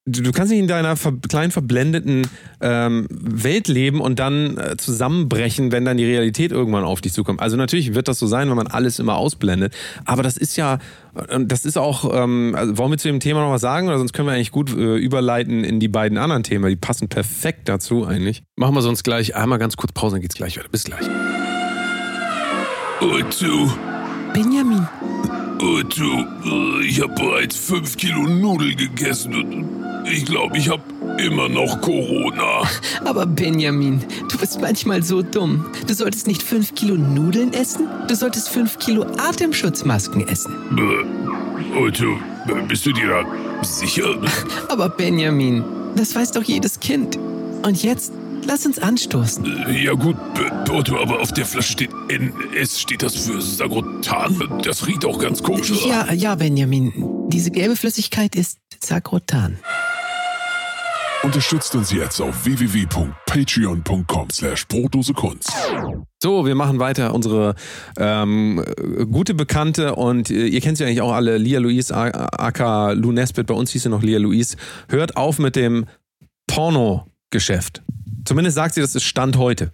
du, du kannst nicht in deiner ver kleinen verblendeten ähm, Welt leben und dann äh, zusammenbrechen, wenn dann die Realität irgendwann auf dich zukommt. Also natürlich wird das so sein, wenn man alles immer ausblendet. Aber das ist ja, und das ist auch, ähm, also wollen wir zu dem Thema noch was sagen? Oder sonst können wir eigentlich gut äh, überleiten in die beiden anderen Themen, die passen perfekt dazu eigentlich. Machen wir sonst gleich einmal ganz kurz Pause, dann geht's gleich weiter. Bis gleich. Und du, Benjamin, äh, ich habe bereits fünf Kilo Nudeln gegessen und ich glaube, ich habe immer noch Corona. <laughs> aber Benjamin, du bist manchmal so dumm. Du solltest nicht fünf Kilo Nudeln essen, du solltest fünf Kilo Atemschutzmasken essen. Äh, äh, bist du dir da sicher? <laughs> Aber Benjamin, das weiß doch jedes Kind. Und jetzt, lass uns anstoßen. Äh, Ja gut, Otto, aber auf der Flasche steht NS, steht das für Sagrotan. Das riecht auch ganz komisch. oder? Ja, ja, Benjamin, diese gelbe Flüssigkeit ist Sagrotan. Unterstützt uns jetzt auf www.patreon.com slash Kunst. So, wir machen weiter. Unsere ähm, äh, gute Bekannte und äh, ihr kennt sie eigentlich auch alle, Lia Louise, aka Lou Nesbitt, bei uns hieß sie noch Lia Louise, hört auf mit dem Porno-Geschäft. Zumindest sagt sie, das ist Stand heute.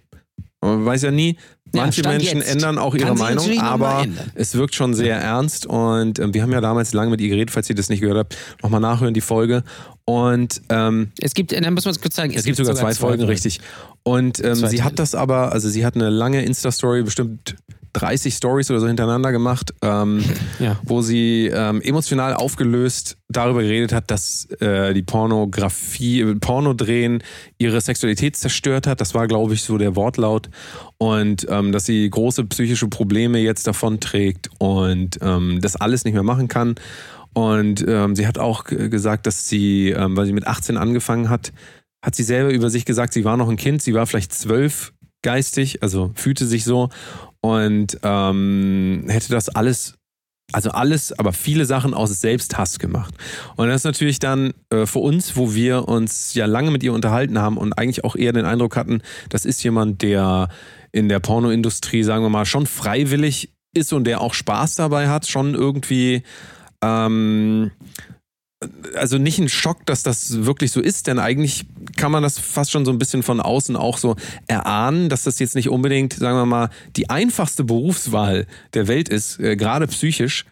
Man weiß ja nie, Ja, manche Stand Menschen jetzt. ändern auch ihre Meinung, aber es wirkt schon sehr ernst und ähm, wir haben ja damals lange mit ihr geredet, falls ihr das nicht gehört habt, nochmal nachhören die Folge und ähm, Es gibt, dann muss man es kurz sagen, es gibt sogar zwei Folgen, richtig. Und ähm, sie hat das aber, also sie hat eine lange Insta-Story, bestimmt 30 Stories oder so hintereinander gemacht, ähm, <laughs> Ja. wo sie ähm, emotional aufgelöst darüber geredet hat, dass äh, die Pornografie, Pornodrehen ihre Sexualität zerstört hat. Das war, glaube ich, so der Wortlaut. Und ähm, dass sie große psychische Probleme jetzt davon trägt und ähm, das alles nicht mehr machen kann. Und ähm, sie hat auch gesagt, dass sie, ähm, weil sie mit 18 angefangen hat, hat sie selber über sich gesagt, sie war noch ein Kind, sie war vielleicht zwölf geistig, also fühlte sich so und ähm, hätte das alles, also alles, aber viele Sachen aus Selbsthass gemacht. Und das ist natürlich dann äh, für uns, wo wir uns ja lange mit ihr unterhalten haben und eigentlich auch eher den Eindruck hatten, das ist jemand, der in der Pornoindustrie, sagen wir mal, schon freiwillig ist und der auch Spaß dabei hat, schon irgendwie ähm, also nicht ein Schock, dass das wirklich so ist, denn eigentlich kann man das fast schon so ein bisschen von außen auch so erahnen, dass das jetzt nicht unbedingt, sagen wir mal, die einfachste Berufswahl der Welt ist, äh, gerade psychisch.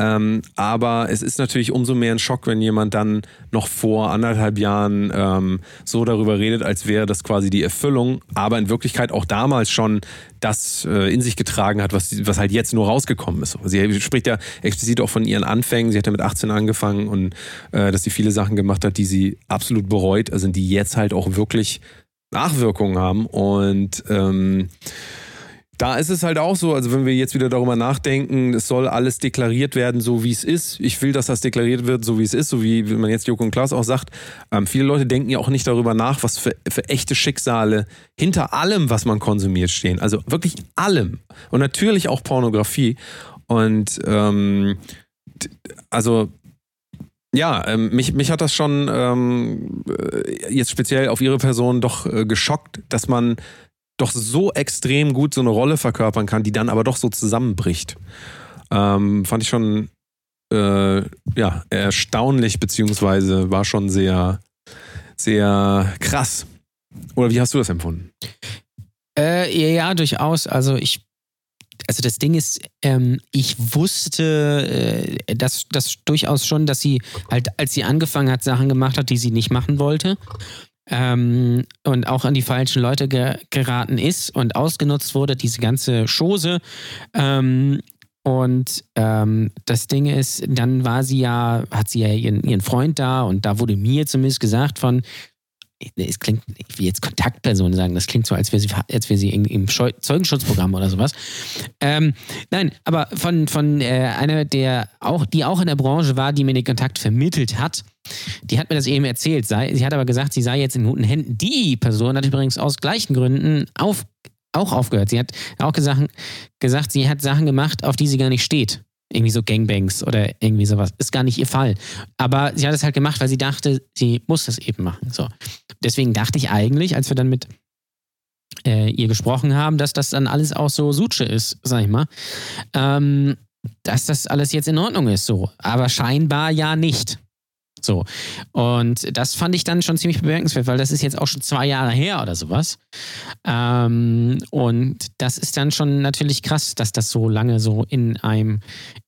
Ähm, aber es ist natürlich umso mehr ein Schock, wenn jemand dann noch vor anderthalb Jahren ähm, so darüber redet, als wäre das quasi die Erfüllung, aber in Wirklichkeit auch damals schon das äh, in sich getragen hat, was, was halt jetzt nur rausgekommen ist. Sie spricht ja explizit auch von ihren Anfängen. Sie hat ja mit 18 angefangen und äh, dass sie viele Sachen gemacht hat, die sie absolut bereut, also die jetzt halt auch wirklich Nachwirkungen haben. Und ähm, da ist es halt auch so, also wenn wir jetzt wieder darüber nachdenken, es soll alles deklariert werden, so wie es ist. Ich will, dass das deklariert wird, so wie es ist, so wie man jetzt Joko und Klaas auch sagt. Ähm, viele Leute denken ja auch nicht darüber nach, was für, für echte Schicksale hinter allem, was man konsumiert, stehen. Also wirklich allem. Und natürlich auch Pornografie. Und ähm, also ja, ähm, mich, mich hat das schon ähm, äh, jetzt speziell auf ihre Person doch äh, geschockt, dass man doch so extrem gut so eine Rolle verkörpern kann, die dann aber doch so zusammenbricht. Ähm, fand ich schon äh, ja, erstaunlich, beziehungsweise war schon sehr, sehr krass. Oder wie hast du das empfunden? Äh, ja, durchaus. Also ich, also das Ding ist, ähm, ich wusste äh, das, das durchaus schon, dass sie halt, als sie angefangen hat, Sachen gemacht hat, die sie nicht machen wollte. Ähm, und auch an die falschen Leute ge geraten ist und ausgenutzt wurde, diese ganze Chose. Ähm, und ähm, das Ding ist, dann war sie ja, hat sie ja ihren, ihren Freund da und da wurde mir zumindest gesagt von, es klingt, ich will jetzt Kontaktperson sagen, das klingt so, als wäre sie, als wäre sie im Zeugenschutzprogramm oder sowas. Ähm, nein, aber von, von äh, einer, der auch, die auch in der Branche war, die mir den Kontakt vermittelt hat, die hat mir das eben erzählt. Sei, sie hat aber gesagt, sie sei jetzt in guten Händen. Die Person hat übrigens aus gleichen Gründen auf, auch aufgehört. Sie hat auch gesagt, gesagt, sie hat Sachen gemacht, auf die sie gar nicht steht irgendwie so Gangbangs oder irgendwie sowas. Ist gar nicht ihr Fall. Aber sie hat es halt gemacht, weil sie dachte, sie muss das eben machen. So. Deswegen dachte ich eigentlich, als wir dann mit äh, ihr gesprochen haben, dass das dann alles auch so Suche ist, sag ich mal. Ähm, dass das alles jetzt in Ordnung ist, so. Aber scheinbar ja nicht. So. Und das fand ich dann schon ziemlich bemerkenswert, weil das ist jetzt auch schon zwei Jahre her oder sowas. Ähm, und das ist dann schon natürlich krass, dass das so lange so in einem,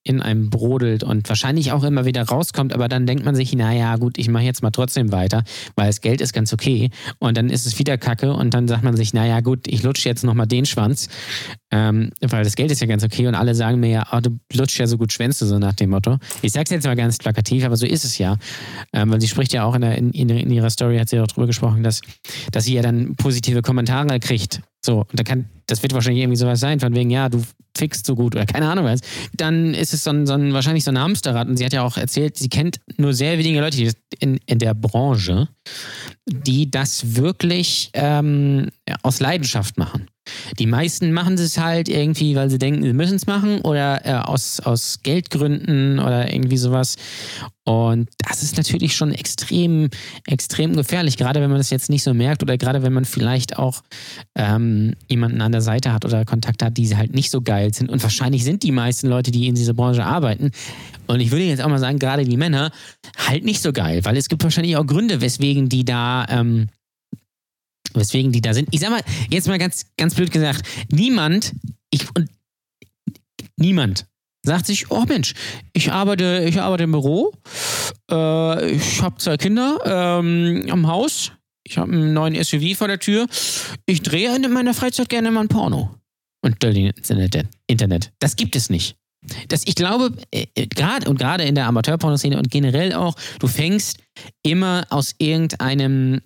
in einem brodelt und wahrscheinlich auch immer wieder rauskommt, aber dann denkt man sich, naja, gut, ich mache jetzt mal trotzdem weiter, weil das Geld ist ganz okay. Und dann ist es wieder Kacke und dann sagt man sich, naja, gut, ich lutsche jetzt nochmal den Schwanz, ähm, weil das Geld ist ja ganz okay und alle sagen mir ja, oh, du lutschst ja so gut Schwänze, so nach dem Motto. Ich sag's jetzt mal ganz plakativ, aber so ist es ja. Ähm, weil sie spricht ja auch in, der, in, in, ihrer Story, hat sie auch drüber gesprochen, dass, dass sie ja dann positive Kommentare kriegt. So, und da kann, das wird wahrscheinlich irgendwie sowas sein, von wegen, ja, du fixt so gut oder keine Ahnung was. Dann ist es so ein, so ein wahrscheinlich so ein Hamsterrad. Und sie hat ja auch erzählt, sie kennt nur sehr wenige Leute in, in der Branche, die das wirklich ähm, aus Leidenschaft machen. Die meisten machen es halt irgendwie, weil sie denken, sie müssen es machen oder äh, aus, aus Geldgründen oder irgendwie sowas. Und das ist natürlich schon extrem, extrem gefährlich, gerade wenn man das jetzt nicht so merkt oder gerade wenn man vielleicht auch ähm, jemanden an der Seite hat oder Kontakt hat, die halt nicht so geil sind. Und wahrscheinlich sind die meisten Leute, die in dieser Branche arbeiten, und ich würde jetzt auch mal sagen, gerade die Männer, halt nicht so geil, weil es gibt wahrscheinlich auch Gründe, weswegen die da. Ähm, weswegen die da sind. Ich sag mal, jetzt mal ganz, ganz blöd gesagt, niemand, ich und niemand sagt sich, oh Mensch, ich arbeite, ich arbeite im Büro, äh, ich habe zwei Kinder ähm, am Haus, ich habe einen neuen SUV vor der Tür, ich drehe in meiner Freizeit gerne mal ein Porno. Und ins Internet. Das gibt es nicht. Das, ich glaube, äh gerade und gerade in der Amateurpornoszene und generell auch, du fängst immer aus irgendeinem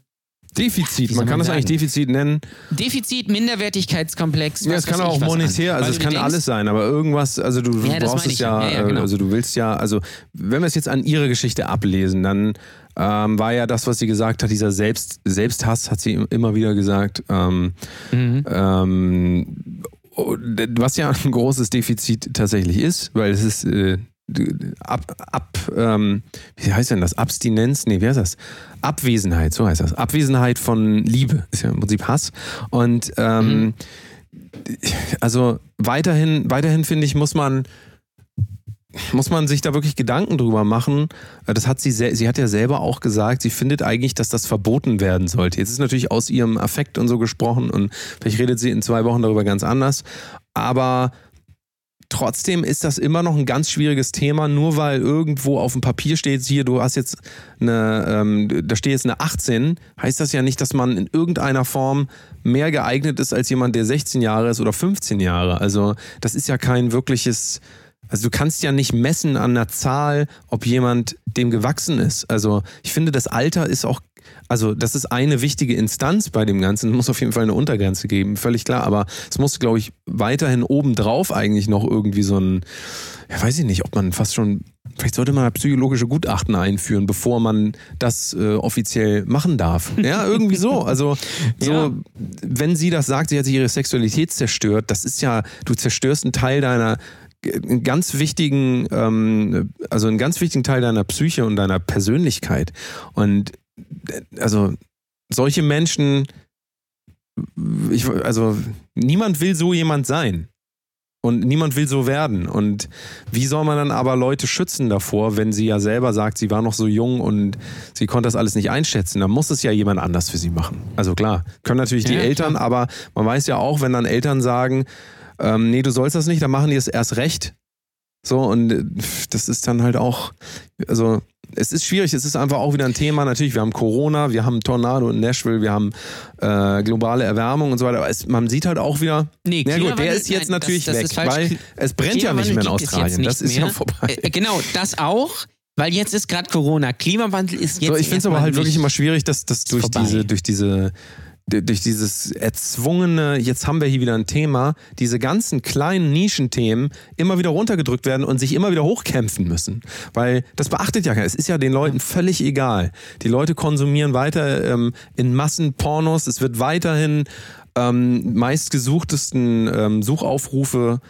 Defizit, man kann das eigentlich Defizit nennen. Defizit, Minderwertigkeitskomplex. Ja, es kann auch monetär, also es kann denkst, alles sein, aber irgendwas, also du, du ja, brauchst es ja, ja, ja genau. also du willst ja, also wenn wir es jetzt an ihre Geschichte ablesen, dann ähm, war ja das, was sie gesagt hat, dieser Selbst, Selbsthass, hat sie immer wieder gesagt. Ähm, mhm. ähm, was ja ein großes Defizit tatsächlich ist, weil es ist äh, ab, ab ähm, wie heißt denn das? Abstinenz? Nee, wie heißt das? Abwesenheit, so heißt das. Abwesenheit von Liebe ist ja im Prinzip Hass. Und ähm, mhm. also weiterhin, weiterhin finde ich, muss man muss man sich da wirklich Gedanken drüber machen. Das hat sie, sie hat ja selber auch gesagt, sie findet eigentlich, dass das verboten werden sollte. Jetzt ist natürlich aus ihrem Affekt und so gesprochen und vielleicht redet sie in zwei Wochen darüber ganz anders. Aber Trotzdem ist das immer noch ein ganz schwieriges Thema, nur weil irgendwo auf dem Papier steht, hier, du hast jetzt eine, ähm, da steht jetzt eine 18, heißt das ja nicht, dass man in irgendeiner Form mehr geeignet ist als jemand, der 16 Jahre ist oder 15 Jahre. Also das ist ja kein wirkliches, also du kannst ja nicht messen an einer Zahl, ob jemand dem gewachsen ist. Also ich finde, das Alter ist auch also das ist eine wichtige Instanz bei dem Ganzen. Es muss auf jeden Fall eine Untergrenze geben, völlig klar. Aber es muss, glaube ich, weiterhin obendrauf eigentlich noch irgendwie so ein, ja, weiß ich nicht, ob man fast schon, vielleicht sollte man psychologische Gutachten einführen, bevor man das äh, offiziell machen darf. Ja, irgendwie so. Also <laughs> so, ja. wenn sie das sagt, sie hat sich ihre Sexualität zerstört, das ist ja, du zerstörst einen Teil deiner einen ganz wichtigen, ähm, also einen ganz wichtigen Teil deiner Psyche und deiner Persönlichkeit. Und also solche Menschen, ich, also niemand will so jemand sein. Und niemand will so werden. Und wie soll man dann aber Leute schützen davor, wenn sie ja selber sagt, sie war noch so jung und sie konnte das alles nicht einschätzen? Dann muss es ja jemand anders für sie machen. Also klar, können natürlich die Ja, Eltern, aber man weiß ja auch, wenn dann Eltern sagen, ähm, nee, du sollst das nicht, dann machen die es erst recht. So, und äh, das ist dann halt auch, also es ist schwierig, es ist einfach auch wieder ein Thema. Natürlich, wir haben Corona, wir haben Tornado in Nashville, wir haben äh, globale Erwärmung und so weiter. Aber es, man sieht halt auch wieder, Nee, na gut, der ist jetzt nein, natürlich das- das weg, weil es brennt ja nicht mehr in Australien. Das ist ja mehr. vorbei. Äh, genau, das auch, weil jetzt ist gerade Corona. Klimawandel ist jetzt So, ich finde es aber halt wirklich immer schwierig, dass das durch vorbei. diese, durch diese, durch dieses erzwungene, jetzt haben wir hier wieder ein Thema, diese ganzen kleinen Nischenthemen immer wieder runtergedrückt werden und sich immer wieder hochkämpfen müssen. Weil das beachtet ja keiner. Es ist ja den Leuten völlig egal. Die Leute konsumieren weiter ähm, in Massen Pornos. Es wird weiterhin ähm, meistgesuchtesten ähm, Suchaufrufe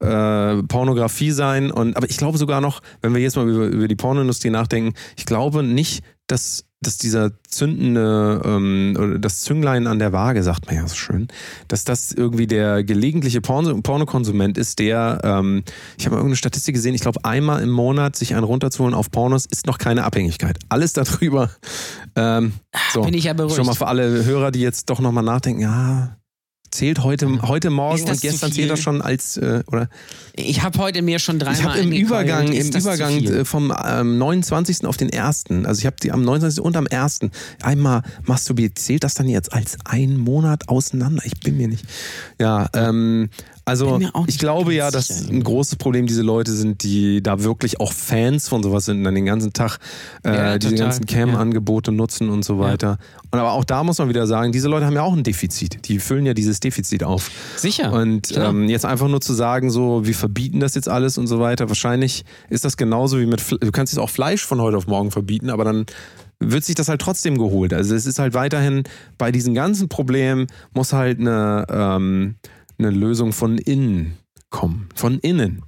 äh, Pornografie sein. Und, aber ich glaube sogar noch, wenn wir jetzt mal über, über die Pornoindustrie nachdenken, ich glaube nicht, dass, dass dieser zündende, ähm, oder das Zünglein an der Waage, sagt man ja so schön, dass das irgendwie der gelegentliche Porno, Pornokonsument ist, der, ähm, ich habe mal irgendeine Statistik gesehen, ich glaube einmal im Monat sich einen runterzuholen auf Pornos ist noch keine Abhängigkeit. Alles darüber. Ähm, so, bin ich ja beruhigt. Schon mal für alle Hörer, die jetzt doch nochmal nachdenken, ja, zählt heute, heute Morgen und gestern zählt das schon als, äh, oder? Ich habe heute mir schon dreimal Ich habe im. Übergang, im Übergang äh, vom ähm, 29. auf den 1., also ich habe die am 29. und am 1. einmal masturbiert. Zählt das dann jetzt als ein Monat auseinander? Ich bin mir nicht. Ja, ähm, also ich glaube ja, dass sicher. ein großes Problem diese Leute sind, die da wirklich auch Fans von sowas sind und dann den ganzen Tag äh, Ja, diese total. ganzen Cam-Angebote nutzen und so weiter. Und aber auch da muss man wieder sagen, diese Leute haben ja auch ein Defizit. Die füllen ja dieses Defizit auf. Sicher. Und ähm, jetzt einfach nur zu sagen, so, wir verbieten das jetzt alles und so weiter, wahrscheinlich ist das genauso wie mit, du kannst jetzt auch Fleisch von heute auf morgen verbieten, aber dann wird sich das halt trotzdem geholt. Also es ist halt weiterhin, bei diesen ganzen Problemen muss halt eine, ähm, eine Lösung von innen kommen. Von innen.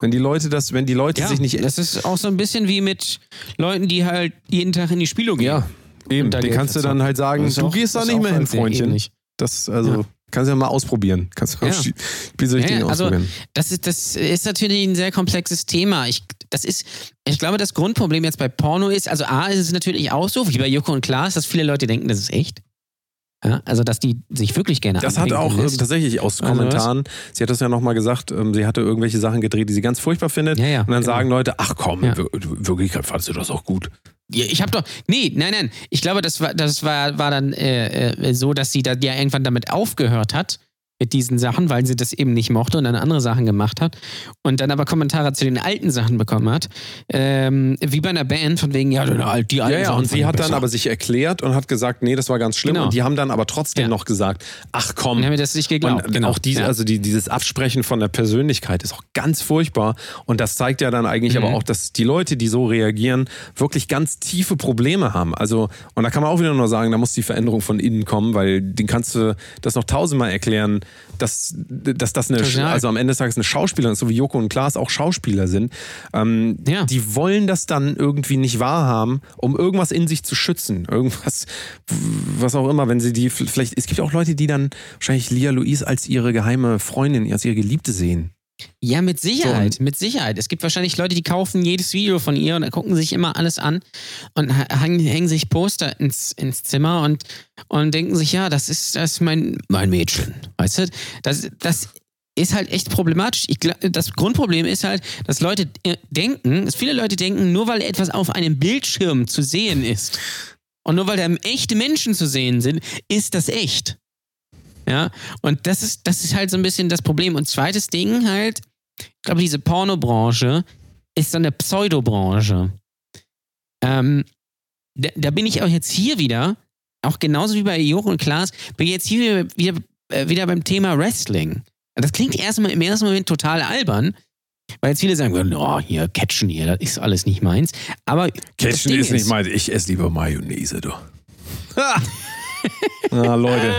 Wenn die Leute das, wenn die Leute ja, sich nicht das ist auch so ein bisschen wie mit Leuten, die halt jeden Tag in die Spilo gehen. Ja, eben. Den kannst du dann halt sagen, du auch- gehst da nicht mehr hin, Freundchen. Das, also, Ja. kannst du ja mal ausprobieren. Kannst du Ja. ja. spielsüchtigen Ja, also ausprobieren. das ist, das ist natürlich ein sehr komplexes Thema. Ich, das ist, ich glaube, das Grundproblem jetzt bei Porno ist, also A, ist es natürlich auch so, wie bei Joko und Klaas, dass viele Leute denken, das ist echt. Ja, also, dass die sich wirklich gerne Das hat auch äh, lässt. tatsächlich aus Also Kommentaren, sie hat das ja nochmal gesagt, ähm, sie hatte irgendwelche Sachen gedreht, die sie ganz furchtbar findet. Ja, ja, und dann genau. sagen Leute, ach komm, Ja. in Wirklichkeit fandest du das auch gut. Ich habe doch. Nee, nein, nein. Ich glaube, das war, das war, war dann äh, äh, so, dass sie da ja irgendwann damit aufgehört hat, mit diesen Sachen, weil sie das eben nicht mochte und dann andere Sachen gemacht hat. Und dann aber Kommentare zu den alten Sachen bekommen hat. Ähm, wie bei einer Band, von wegen, ja, die alten Ja, ja, Sachen und sie hat dann besser. aber sich erklärt und hat gesagt, nee, das war ganz schlimm. Genau. Und die haben dann aber trotzdem Ja. noch gesagt, ach komm. Und haben mir das nicht geglaubt. Und genau. auch diese, ja. also die, dieses Absprechen von der Persönlichkeit ist auch ganz furchtbar. Und das zeigt ja dann eigentlich Mhm. aber auch, dass die Leute, die so reagieren, wirklich ganz tiefe Probleme haben. Also, und da kann man auch wieder nur sagen, da muss die Veränderung von innen kommen, weil den kannst du das noch tausendmal erklären, dass, dass das eine, Total. also am Ende des Tages eine Schauspielerin ist, so wie Joko und Klaas auch Schauspieler sind. Ähm, Ja. Die wollen das dann irgendwie nicht wahrhaben, um irgendwas in sich zu schützen. Irgendwas, was auch immer, wenn sie die, vielleicht, es gibt auch Leute, die dann wahrscheinlich Lia Louise als ihre geheime Freundin, als ihre Geliebte sehen. Ja, mit Sicherheit, So, mit Sicherheit. Es gibt wahrscheinlich Leute, die kaufen jedes Video von ihr und gucken sich immer alles an und hängen, sich Poster ins, ins Zimmer und, und denken sich, ja, das ist, das ist mein, mein Mädchen. Weißt du? Das, das ist halt echt problematisch. Ich, das Grundproblem ist halt, dass Leute äh, denken, dass viele Leute denken, nur weil etwas auf einem Bildschirm zu sehen ist und nur weil da echte Menschen zu sehen sind, ist das echt. Ja, und das ist, das ist halt so ein bisschen das Problem. Und zweites Ding halt, ich glaube, diese Pornobranche ist so eine Pseudobranche. Ähm, da, da bin ich auch jetzt hier wieder, auch genauso wie bei Joko und Klaas, bin ich jetzt hier wieder, wieder, äh, wieder beim Thema Wrestling. Das klingt erstmal im ersten Moment total albern, weil jetzt viele sagen würden, oh, hier, Catchen hier, das ist alles nicht meins. Aber das Ding mein, ich esse lieber Mayonnaise, du. <laughs> <laughs> Ah, Leute.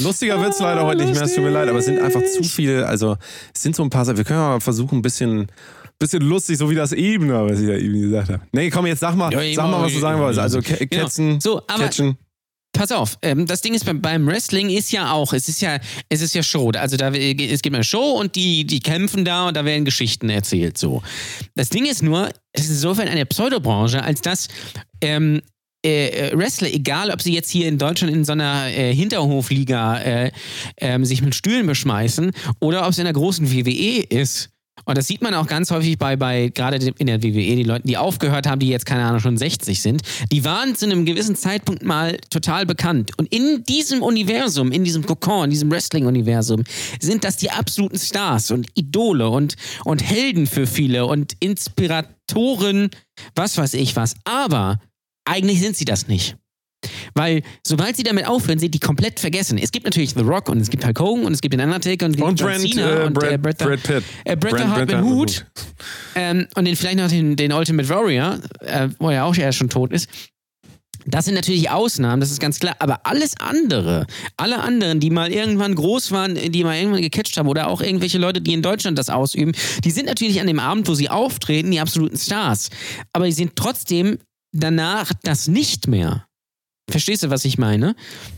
Lustiger wird's leider heute nicht mehr, es tut mir leid, aber es sind einfach zu viele, also es sind so ein paar Sachen, wir können ja mal versuchen, ein bisschen, bisschen lustig, so wie das eben, was ich ja eben gesagt habe. Nee, komm, jetzt sag mal, Ja, sag mal, was du sagen wolltest. Also, Ke- Genau. So, aber- Catchen. pass auf, ähm, das Ding ist beim, beim Wrestling ist ja auch, es ist ja, es ist ja Show. Also da es gibt eine Show und die, die kämpfen da und da werden Geschichten erzählt. So. Das Ding ist nur, es ist insofern eine Pseudobranche, als dass ähm, äh, Wrestler, egal ob sie jetzt hier in Deutschland in so einer äh, Hinterhofliga äh, ähm, sich mit Stühlen beschmeißen oder ob es in der großen WWE ist, und das sieht man auch ganz häufig bei, bei gerade in der WWE, die Leute, die aufgehört haben, die jetzt, keine Ahnung, schon 60 sind, die waren zu einem gewissen Zeitpunkt mal total bekannt. Und in diesem Universum, in diesem Kokon, in diesem Wrestling-Universum, sind das die absoluten Stars und Idole und, und Helden für viele und Inspiratoren, was weiß ich was. Aber eigentlich sind sie das nicht. Weil sobald sie damit aufhören, sind die komplett vergessen. Es gibt natürlich The Rock und es gibt Hulk Hogan und es gibt den Undertaker und, Und Brent, Cena äh, und Brad- äh, Bret, Brad Pitt. Äh, Bret Hart mit Hut. Ähm, und den, vielleicht noch den, den Ultimate Warrior, äh, wo er auch erst schon tot ist. Das sind natürlich Ausnahmen, das ist ganz klar. Aber alles andere, alle anderen, die mal irgendwann groß waren, die mal irgendwann gecatcht haben oder auch irgendwelche Leute, die in Deutschland das ausüben, die sind natürlich an dem Abend, wo sie auftreten, die absoluten Stars. Aber die sind trotzdem danach das nicht mehr. Verstehst du, was ich meine?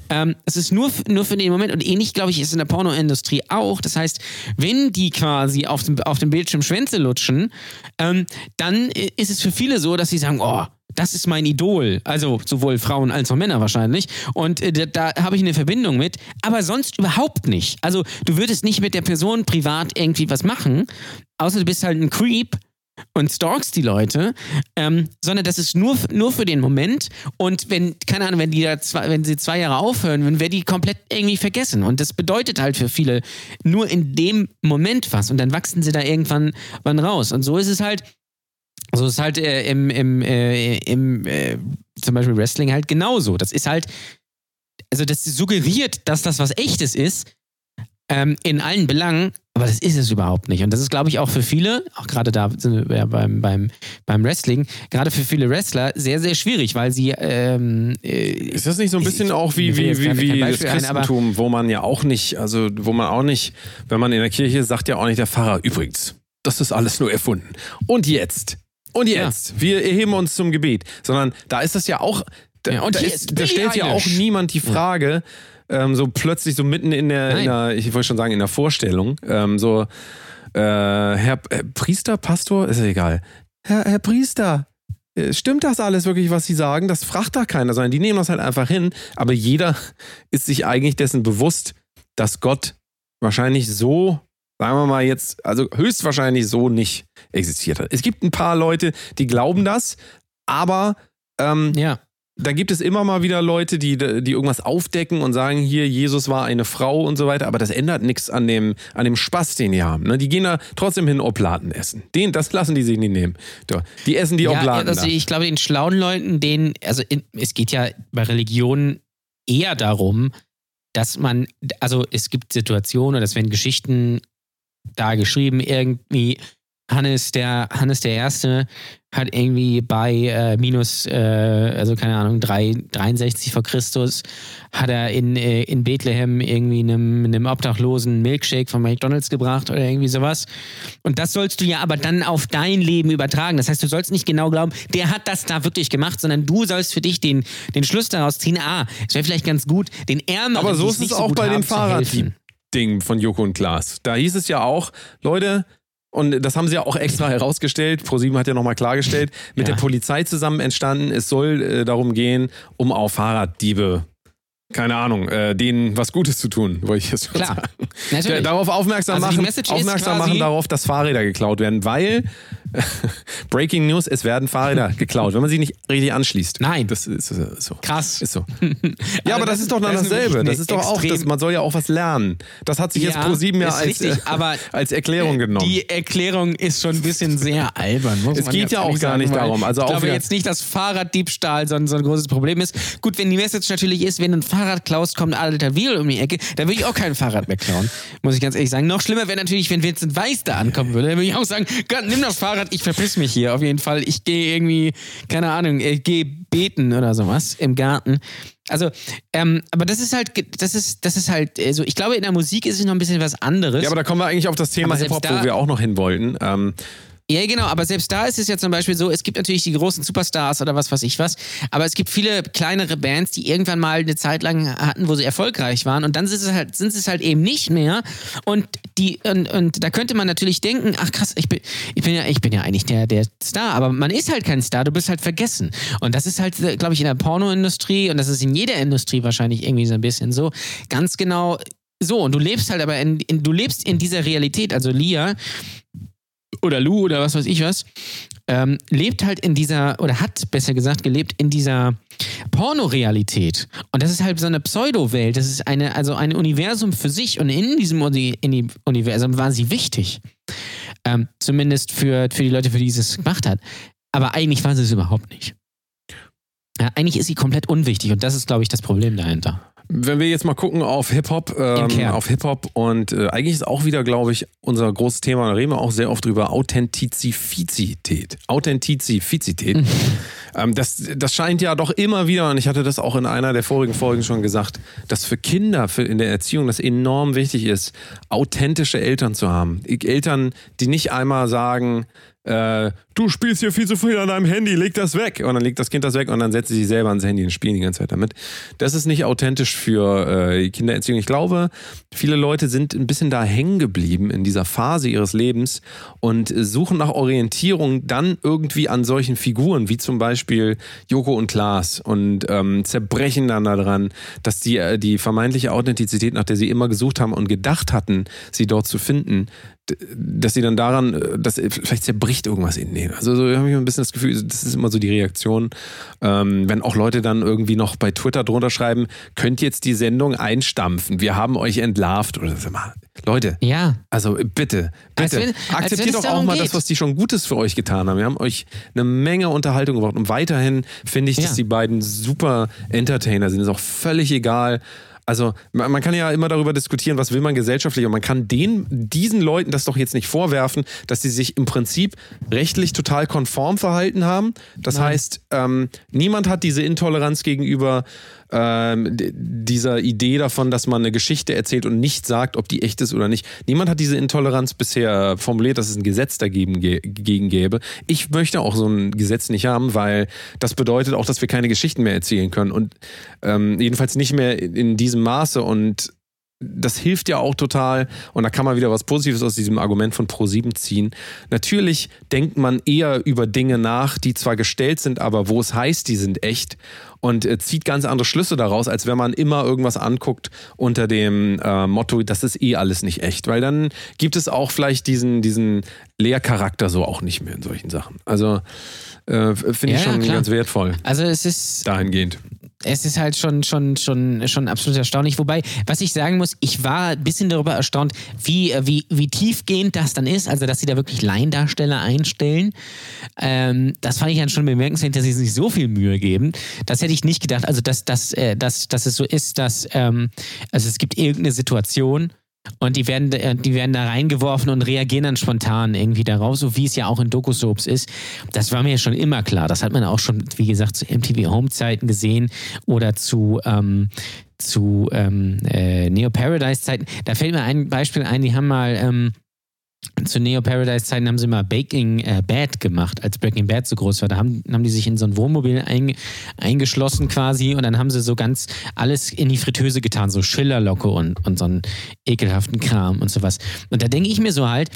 Ähm, es ist nur, nur für den Moment und ähnlich, glaube ich, ist in der Pornoindustrie auch. Das heißt, wenn die quasi auf dem, auf dem Bildschirm Schwänze lutschen, ähm, dann äh, ist es für viele so, dass sie sagen, oh, das ist mein Idol. Also sowohl Frauen als auch Männer wahrscheinlich. Und äh, da, da habe ich eine Verbindung mit, aber sonst überhaupt nicht. Also du würdest nicht mit der Person privat irgendwie was machen, außer du bist halt ein Creep und stalkst die Leute, ähm, sondern das ist nur, nur für den Moment. Und wenn, keine Ahnung, wenn die da zwei, wenn sie zwei Jahre aufhören, dann werden die komplett irgendwie vergessen. Und das bedeutet halt für viele nur in dem Moment was. Und dann wachsen sie da irgendwann wann raus. Und so ist es halt, so ist halt äh, im, im, äh, im äh, zum Beispiel Wrestling halt genauso. Das ist halt, also das suggeriert, dass das was echtes ist, ähm, in allen Belangen, aber das ist es überhaupt nicht. Und das ist, glaube ich, auch für viele, auch gerade da sind wir ja beim, beim, beim Wrestling, gerade für viele Wrestler sehr, sehr schwierig, weil sie. Ähm, äh, Ist das nicht so ein bisschen Ich- auch wie, wie, wie, wie kein das Beispiel ein, Christentum, wo man ja auch nicht, also wo man auch nicht, wenn man in der Kirche sagt ja auch nicht der Pfarrer, übrigens, das ist alles nur erfunden. Und jetzt, und jetzt, wir erheben uns zum Gebet. Sondern da ist das ja auch, da, Ja, und da, ist, da stellt ja auch niemand die Frage, ähm, so plötzlich so mitten in der, in der ich wollte schon sagen, in der Vorstellung, ähm, so, äh, Herr äh, Priester, Pastor, ist ja egal. Herr, Herr Priester, äh, Stimmt das alles wirklich, was Sie sagen? Das fragt da keiner, sondern die nehmen das halt einfach hin. Aber jeder <laughs> ist sich eigentlich dessen bewusst, dass Gott wahrscheinlich so, sagen wir mal jetzt, also höchstwahrscheinlich so nicht existiert hat. Es gibt ein paar Leute, die glauben das, aber ähm, ja. Da gibt es immer mal wieder Leute, die, die irgendwas aufdecken und sagen, hier, Jesus war eine Frau und so weiter, aber das ändert nichts an dem, an dem Spaß, den die haben. Ne? Die gehen da trotzdem hin Oblaten essen. Den, das lassen die sich nicht nehmen. Die essen die ja, Oblaten. also ich glaube, den schlauen Leuten, denen, also in, es geht ja bei Religionen eher darum, dass man, also es gibt Situationen oder es werden Geschichten da geschrieben, irgendwie Hannes der, Hannes der Erste hat irgendwie bei äh, minus, äh, also keine Ahnung, 3, 63 vor Christus, hat er in, äh, in Bethlehem irgendwie einem, einem Obdachlosen Milkshake von McDonalds gebracht oder irgendwie sowas. Und das sollst du ja aber dann auf dein Leben übertragen. Das heißt, du sollst nicht genau glauben, der hat das da wirklich gemacht, sondern du sollst für dich den, den Schluss daraus ziehen, ah, es wäre vielleicht ganz gut, den Ärmeren, Aber so ist es auch gut bei zu helfen. Fahrraddieb-Ding von Joko und Klaas. Da hieß es ja auch, Leute, und das haben sie ja auch extra herausgestellt, ProSieben hat ja nochmal klargestellt, mit Ja. der Polizei zusammen entstanden, es soll äh, darum gehen, um auf Fahrraddiebe, keine Ahnung, äh, denen was Gutes zu tun, wollte ich jetzt Klar. sagen. Natürlich. Darauf aufmerksam Also machen, aufmerksam machen darauf, dass Fahrräder geklaut werden, weil <laughs> Breaking News, es werden Fahrräder <laughs> geklaut, wenn man sie nicht richtig anschließt. Nein. Das ist äh, so. Krass. Ist so. <laughs> Ja, aber das, das ist doch dann das dasselbe. Das ist doch auch, das, man soll ja auch was lernen. Das hat sich jetzt Ja, ProSieben ja als, richtig, äh, als Erklärung genommen. Die Erklärung ist schon ein bisschen sehr albern. Es geht ja auch gar nicht weil darum. Also ich glaube jetzt nicht, dass Fahrraddiebstahl so ein, so ein großes Problem ist. Gut, wenn die Message natürlich ist, wenn du ein Fahrrad klaust, kommt Alter Wiel um die Ecke, dann würde ich auch kein Fahrrad mehr klauen. Muss ich ganz ehrlich sagen. Noch schlimmer wäre natürlich, wenn Vincent Weiss da ankommen würde. Dann würde ich auch sagen, Gott, nimm das Fahrrad, ich verpiss mich hier auf jeden Fall. Ich gehe irgendwie, keine Ahnung, ich gehe beten oder sowas im Garten. Also, ähm, aber das ist halt, das ist, das ist halt, also ich glaube, in der Musik ist es noch ein bisschen was anderes. ja, aber da kommen wir eigentlich auf das Thema Hip-Hop, da- wo wir auch noch hin wollten. Ähm, Ja, genau, aber selbst da ist es ja zum Beispiel so, es gibt natürlich die großen Superstars oder was weiß ich was, aber es gibt viele kleinere Bands, die irgendwann mal eine Zeit lang hatten, wo sie erfolgreich waren und dann sind sie halt, sind es halt eben nicht mehr und die, und, und da könnte man natürlich denken, ach krass, ich bin, ich bin ja, ich bin ja eigentlich der, der Star, aber man ist halt kein Star, du bist halt vergessen. Und das ist halt, glaube ich, in der Pornoindustrie und das ist in jeder Industrie wahrscheinlich irgendwie so ein bisschen so, ganz genau so, und du lebst halt aber in, in, du lebst in dieser Realität, also Lia oder Lou oder was weiß ich was, ähm, lebt halt in dieser, oder hat besser gesagt gelebt in dieser Pornorealität. Und das ist halt so eine Pseudo-Welt. Das ist eine, also ein Universum für sich. Und in diesem Uni in die Universum war sie wichtig. Ähm, zumindest für, für die Leute, für die sie es gemacht hat. Aber eigentlich war sie es überhaupt nicht. Ja, eigentlich ist sie komplett unwichtig und das ist, glaube ich, das Problem dahinter. Wenn wir jetzt mal gucken auf Hip-Hop, ähm, auf Hip-Hop und äh, eigentlich ist auch wieder, glaube ich, unser großes Thema, da reden wir auch sehr oft drüber, Authentizität. Authentizität. <laughs> ähm, das, das scheint ja doch immer wieder, und ich hatte das auch in einer der vorigen Folgen schon gesagt, dass für Kinder für in der Erziehung das enorm wichtig ist, authentische Eltern zu haben. Eltern, die nicht einmal sagen, äh, du spielst hier viel zu viel an deinem Handy, leg das weg. Und dann legt das Kind das weg und dann setzt sie sich selber ans Handy und spielen die ganze Zeit damit. Das ist nicht authentisch für äh, Kindererziehung. Ich glaube, viele Leute sind ein bisschen da hängen geblieben in dieser Phase ihres Lebens und suchen nach Orientierung dann irgendwie an solchen Figuren, wie zum Beispiel Joko und Klaas und ähm, zerbrechen dann daran, dass die, äh, die vermeintliche Authentizität, nach der sie immer gesucht haben und gedacht hatten, sie dort zu finden, dass sie dann daran, äh, dass vielleicht zerbricht irgendwas in denen. Also so habe ich ein bisschen das Gefühl, das ist immer so die Reaktion, ähm, wenn auch Leute dann irgendwie noch bei Twitter drunter schreiben, könnt jetzt die Sendung einstampfen, wir haben euch entlarvt oder mal, Leute, Ja. also bitte, Als bitte, wenn- als wenn akzeptiert es doch auch mal geht. das, was die schon Gutes für euch getan haben. Wir haben euch eine Menge Unterhaltung gebracht und weiterhin finde ich, dass Ja. die beiden super Entertainer sind. Ist auch völlig egal. Also man, man kann ja immer darüber diskutieren, was will man gesellschaftlich und man kann den, diesen Leuten das doch jetzt nicht vorwerfen, dass sie sich im Prinzip rechtlich total konform verhalten haben. Das heißt, ähm, niemand hat diese Intoleranz gegenüber ähm, dieser Idee davon, dass man eine Geschichte erzählt und nicht sagt, ob die echt ist oder nicht. Niemand hat diese Intoleranz bisher formuliert, dass es ein Gesetz dagegen gä- gegen gäbe. Ich möchte auch so ein Gesetz nicht haben, weil das bedeutet auch, dass wir keine Geschichten mehr erzählen können und ähm, jedenfalls nicht mehr in diesem Maße und das hilft ja auch total und da kann man wieder was Positives aus diesem Argument von Pro7 ziehen. Natürlich denkt man eher über Dinge nach, die zwar gestellt sind, aber wo es heißt, die sind echt und äh, zieht ganz andere Schlüsse daraus, als wenn man immer irgendwas anguckt unter dem äh, Motto, das ist eh alles nicht echt, weil dann gibt es auch vielleicht diesen, diesen Lehrcharakter so auch nicht mehr in solchen Sachen. Also äh, finde ich ja, schon klar. ganz wertvoll Also es ist, dahingehend. Es ist halt schon, schon, schon, schon absolut erstaunlich. Wobei, was ich sagen muss, ich war ein bisschen darüber erstaunt, wie, wie, wie tiefgehend das dann ist. Also, dass sie da wirklich Laiendarsteller einstellen. Ähm, das fand ich dann schon bemerkenswert, dass sie sich so viel Mühe geben. Das hätte ich nicht gedacht. Also, dass, dass, äh, dass, dass es so ist, dass ähm, also es gibt irgendeine Situation. Und die werden, äh, die werden da reingeworfen und reagieren dann spontan irgendwie darauf, so wie es ja auch in Doku-Soaps ist. Das war mir schon immer klar. Das hat man auch schon, wie gesagt, zu MTV Home-Zeiten gesehen oder zu, ähm, zu ähm, äh, Neo Paradise-Zeiten. Da fällt mir ein Beispiel ein, die haben mal ähm, zu Neo Paradise-Zeiten haben sie mal Baking äh, Bad gemacht, als Breaking Bad so groß war. Da haben, haben die sich in so ein Wohnmobil ein, eingeschlossen quasi und dann haben sie so ganz alles in die Fritteuse getan, so Schillerlocke und, und so einen ekelhaften Kram und sowas. Und da denke ich mir so halt,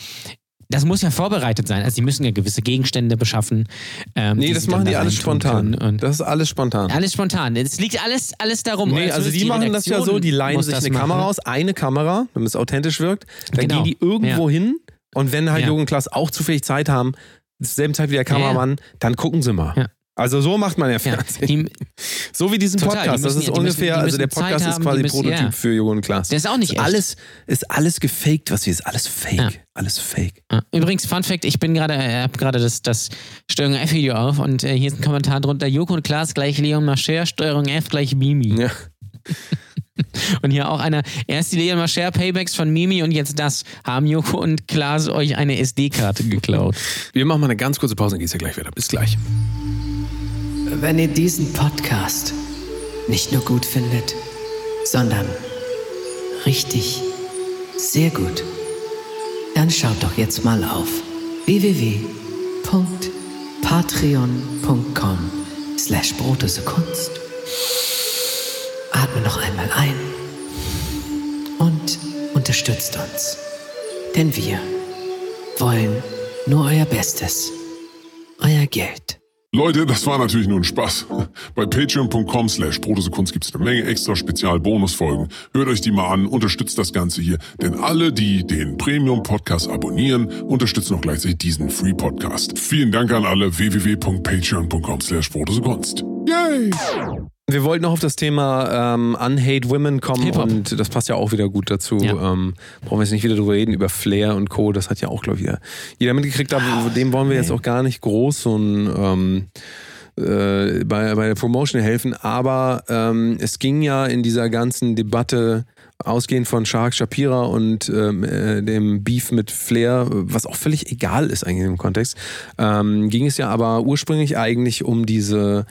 das muss ja vorbereitet sein. Also, die müssen ja gewisse Gegenstände beschaffen. Ähm, Nee, die das machen da die alles reintun spontan. Das ist alles spontan. alles spontan. Es liegt alles, alles darum. Nee, Oder also zumindest die machen das ja so, die leihen sich eine machen. Kamera aus, eine Kamera, damit es authentisch wirkt. Dann Genau. gehen die irgendwo Ja. hin und wenn halt Ja. Jürgen Klaas auch zufällig Zeit haben, selben Zeit wie der Kameramann, dann gucken sie mal. Ja. Also so macht man ja Ja, Fernsehen. die, so wie diesen Total, die Podcast. Das müssen ist ja- die müssen- ungefähr, die also der müssen Podcast ist haben, quasi die müssen- Prototyp ja. für Jürgen und Klaas. Der ist auch nicht ist echt. alles, ist alles gefaked, was hier ist. Alles fake. Ja. Alles fake. Ja. Übrigens, Fun Fact: Ich bin gerade, äh, habe gerade das, das Steuerung F-Video auf und äh, hier ist ein Kommentar drunter: Joko und Klaas gleich Leon Mascher, Steuerung F gleich Mimi. Ja. <laughs> <laughs> Und hier auch einer: Erst die Leon Mascher Paybacks von Mimi und jetzt das. Haben Joko und Klaas euch eine SD-Karte geklaut? Wir machen mal eine ganz kurze Pause, dann geht's ja gleich weiter. Bis gleich. Wenn ihr diesen Podcast nicht nur gut findet, sondern richtig sehr gut, dann schaut doch jetzt mal auf www.patreon.com slash Brotose Kunst. Atme noch einmal ein und unterstützt uns. Denn wir wollen nur euer Bestes. Euer Geld. Leute, das war natürlich nur ein Spaß. Bei patreon.com slash Protosekunst gibt es eine Menge extra Spezial-Bonusfolgen. Hört euch die mal an, unterstützt das Ganze hier. Denn alle, die den Premium-Podcast abonnieren, unterstützen auch gleichzeitig diesen Free-Podcast. Vielen Dank an alle www.patreon.com slash Protosekunst. Yay! Wir wollten noch auf das Thema ähm, Unhate Women kommen und das passt ja auch wieder gut dazu. Ja. Ähm, brauchen wir jetzt nicht wieder drüber reden, über Flair und Co. Das hat ja auch, glaube ich, jeder, jeder mitgekriegt. Aber dem wollen wir jetzt auch gar nicht groß so ein, ähm, äh, bei, bei der Promotion helfen. Aber ähm, es ging ja in dieser ganzen Debatte ausgehend von Shark Shapira und ähm, äh, dem Beef mit Flair, was auch völlig egal ist eigentlich im Kontext, ähm, ging es ja aber ursprünglich eigentlich um diese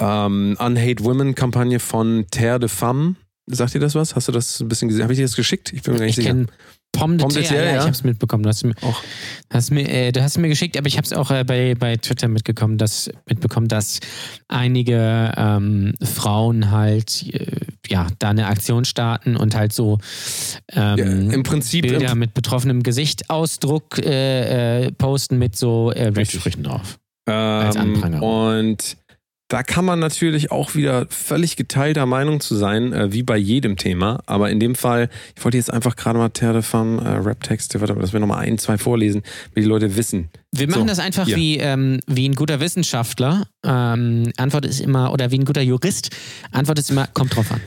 ähm, Unhate Women Kampagne von Terre de Femme. Sagt ihr das was? Hast du das ein bisschen gesehen? Habe ich dir das geschickt? Ich bin mir gar nicht Ich sicher. kenne Pomme de Pomme de Terre, Terre, ja, ja. ich habe es mitbekommen. Du hast, mir- Auch. hast mir, äh, du hast mir geschickt, aber ich habe es auch äh, bei, bei Twitter mitbekommen, dass, mitbekommen, dass einige ähm, Frauen halt äh, ja da eine Aktion starten und halt so ähm, Ja, im Prinzip- Bilder im- mit betroffenem Gesichtsausdruck äh, äh, posten mit so äh, Rechtssprüchen drauf. Als Ähm, Anprangerung. und da kann man natürlich auch wieder völlig geteilter Meinung zu sein, äh, wie bei jedem Thema. Aber in dem Fall, ich wollte jetzt einfach gerade mal Terre de Femme äh, Rap-Texte, dass wir nochmal ein, zwei vorlesen, wie die Leute wissen. Wir machen So, das einfach hier. wie, ähm, wie ein guter Wissenschaftler. Ähm, Antwort ist immer, oder wie ein guter Jurist. Antwort ist immer, kommt drauf an.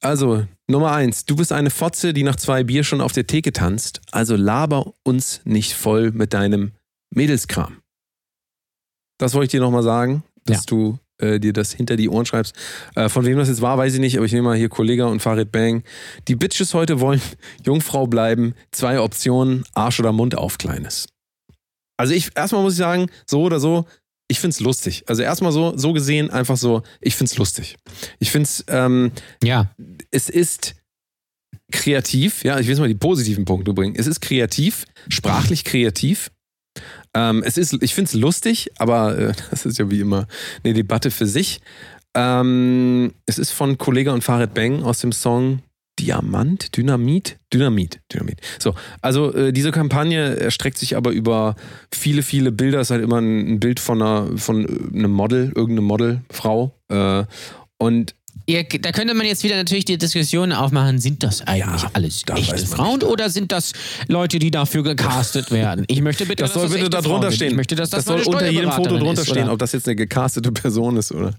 Also, Nummer eins, du bist eine Fotze, die nach zwei Bier schon auf der Theke tanzt. Also laber uns nicht voll mit deinem Mädelskram. Das wollte ich dir nochmal sagen, dass Ja. du äh, dir das hinter die Ohren schreibst. Äh, von wem das jetzt war, weiß ich nicht, aber ich nehme mal hier Kollega und Farid Bang. Die Bitches heute wollen <laughs> Jungfrau bleiben. Zwei Optionen, Arsch oder Mund auf Kleines. Also ich, erstmal muss ich sagen, so oder so, ich find's lustig. Also erstmal so, so gesehen, einfach so, ich find's lustig. Ich find's, ähm, Ja, es ist kreativ, ja, ich will jetzt mal die positiven Punkte bringen. Es ist kreativ, sprachlich kreativ. Ähm, es ist, ich finde es lustig, aber äh, <laughs> das ist ja wie immer eine Debatte für sich. Ähm, es ist von Kollega und Farid Bang aus dem Song Diamant, Dynamit, Dynamit, Dynamit. So, also äh, diese Kampagne erstreckt sich aber über viele, viele Bilder. Es ist halt immer ein, ein Bild von einer, von äh, einem Model, irgendeinem Modelfrau. Äh, und Ihr, da könnte man jetzt wieder natürlich die Diskussion aufmachen, sind das eigentlich Ja, alles da echte Frauen nicht. oder sind das Leute, die dafür gecastet werden? Ich möchte bitte, Das soll dass bitte da drunter stehen. Ich möchte, dass das, das soll unter jedem Foto drunter ist, stehen, ob das jetzt eine gecastete Person ist oder.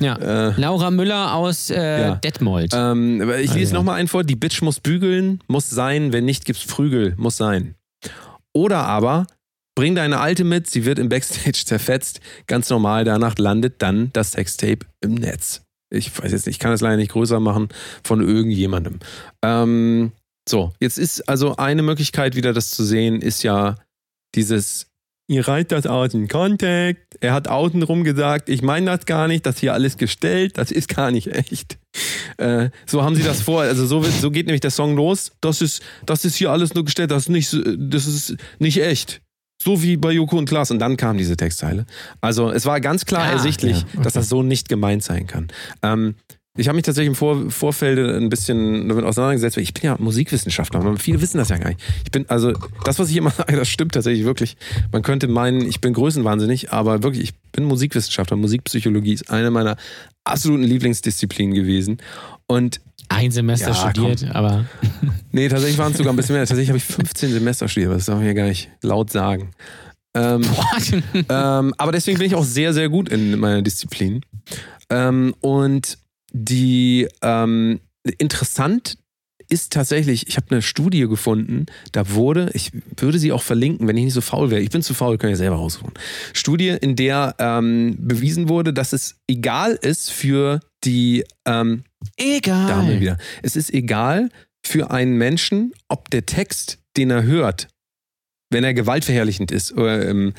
Ja. Äh, Laura Müller aus äh, Ja. Detmold. ähm, ich lese Also. nochmal einen vor. Die Bitch muss bügeln, muss sein. Wenn nicht, gibt's Prügel, muss sein. Oder aber, bring deine Alte mit, sie wird im Backstage <laughs> zerfetzt. Ganz normal, danach landet dann das Sextape im Netz. Ich weiß jetzt nicht, ich kann das leider nicht größer machen von irgendjemandem. Ähm, so, jetzt ist also eine Möglichkeit wieder das zu sehen, ist ja dieses, ihr reiht das aus in Contact. Er hat außenrum gesagt, ich meine das gar nicht, das hier alles gestellt, das ist gar nicht echt. Äh, so haben sie das vor. Also so, so geht nämlich der Song los. Das ist, das ist hier alles nur gestellt, das ist nicht, das ist nicht echt. So wie bei Joko und Klaas. Und dann kam diese Textzeile. Also es war ganz klar Ah, ersichtlich, ja, okay. dass das so nicht gemeint sein kann. Ähm, ich habe mich tatsächlich im Vor Vorfeld ein bisschen damit auseinandergesetzt, weil ich bin ja Musikwissenschaftler, aber viele wissen das ja gar nicht. Ich bin, also, das, was ich immer <laughs> sage, das stimmt tatsächlich wirklich. Man könnte meinen, ich bin größenwahnsinnig, aber wirklich, ich bin Musikwissenschaftler. Musikpsychologie ist eine meiner absoluten Lieblingsdisziplinen gewesen. Und Ein Semester Ja, studiert, aber <laughs> nee, tatsächlich waren es sogar ein bisschen mehr. Tatsächlich habe ich 15 Semester studiert, aber das darf ich ja gar nicht laut sagen. Ähm, ähm, aber deswegen bin ich auch sehr, sehr gut in meiner Disziplin. Ähm, und die ähm, interessant ist tatsächlich, ich habe eine Studie gefunden, da wurde, ich würde sie auch verlinken, wenn ich nicht so faul wäre. Ich bin zu faul, kann ich selber raussuchen. Studie, in der ähm, bewiesen wurde, dass es egal ist für die ähm, egal. Dame wieder. Es ist egal für einen Menschen, ob der Text, den er hört, wenn er gewaltverherrlichend ist oder ähm,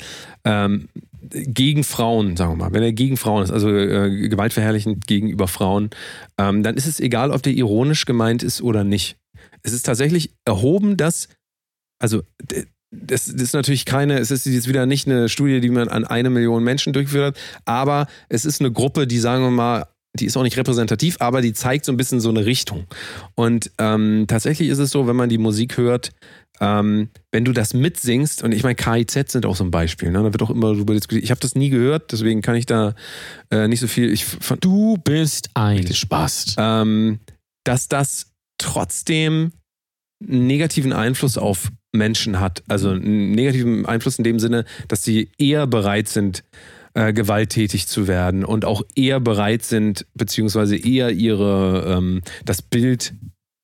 ähm, gegen Frauen, sagen wir mal, wenn er gegen Frauen ist, also äh, gewaltverherrlichend gegenüber Frauen, ähm, dann ist es egal, ob der ironisch gemeint ist oder nicht. Es ist tatsächlich erhoben, dass, also das, das ist natürlich keine, es ist jetzt wieder nicht eine Studie, die man an eine Million Menschen durchgeführt hat, aber es ist eine Gruppe, die sagen wir mal, die ist auch nicht repräsentativ, aber die zeigt so ein bisschen so eine Richtung. Und ähm, tatsächlich ist es so, wenn man die Musik hört, ähm, wenn du das mitsingst, und ich meine, KIZ sind auch so ein Beispiel, ne? da wird auch immer darüber diskutiert. Ich habe das nie gehört, deswegen kann ich da äh, nicht so viel. Ich Du bist ein Spast. ähm, dass das trotzdem einen negativen Einfluss auf Menschen hat. Also einen negativen Einfluss in dem Sinne, dass sie eher bereit sind, äh, gewalttätig zu werden und auch eher bereit sind, beziehungsweise eher ihre ähm, das Bild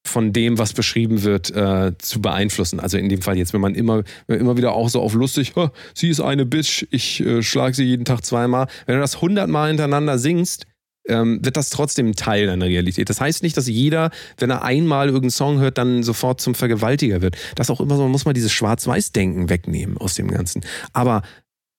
von dem, was beschrieben wird, äh, zu beeinflussen. Also in dem Fall jetzt, wenn man immer, immer wieder auch so auf lustig, "Ha, sie ist eine Bitch, ich äh, schlage sie jeden Tag zweimal. Wenn du das hundertmal hintereinander singst, ähm, wird das trotzdem Teil deiner Realität. Das heißt nicht, dass jeder, wenn er einmal irgendeinen Song hört, dann sofort zum Vergewaltiger wird. Das auch immer so, man muss mal dieses Schwarz-Weiß-Denken wegnehmen aus dem Ganzen. Aber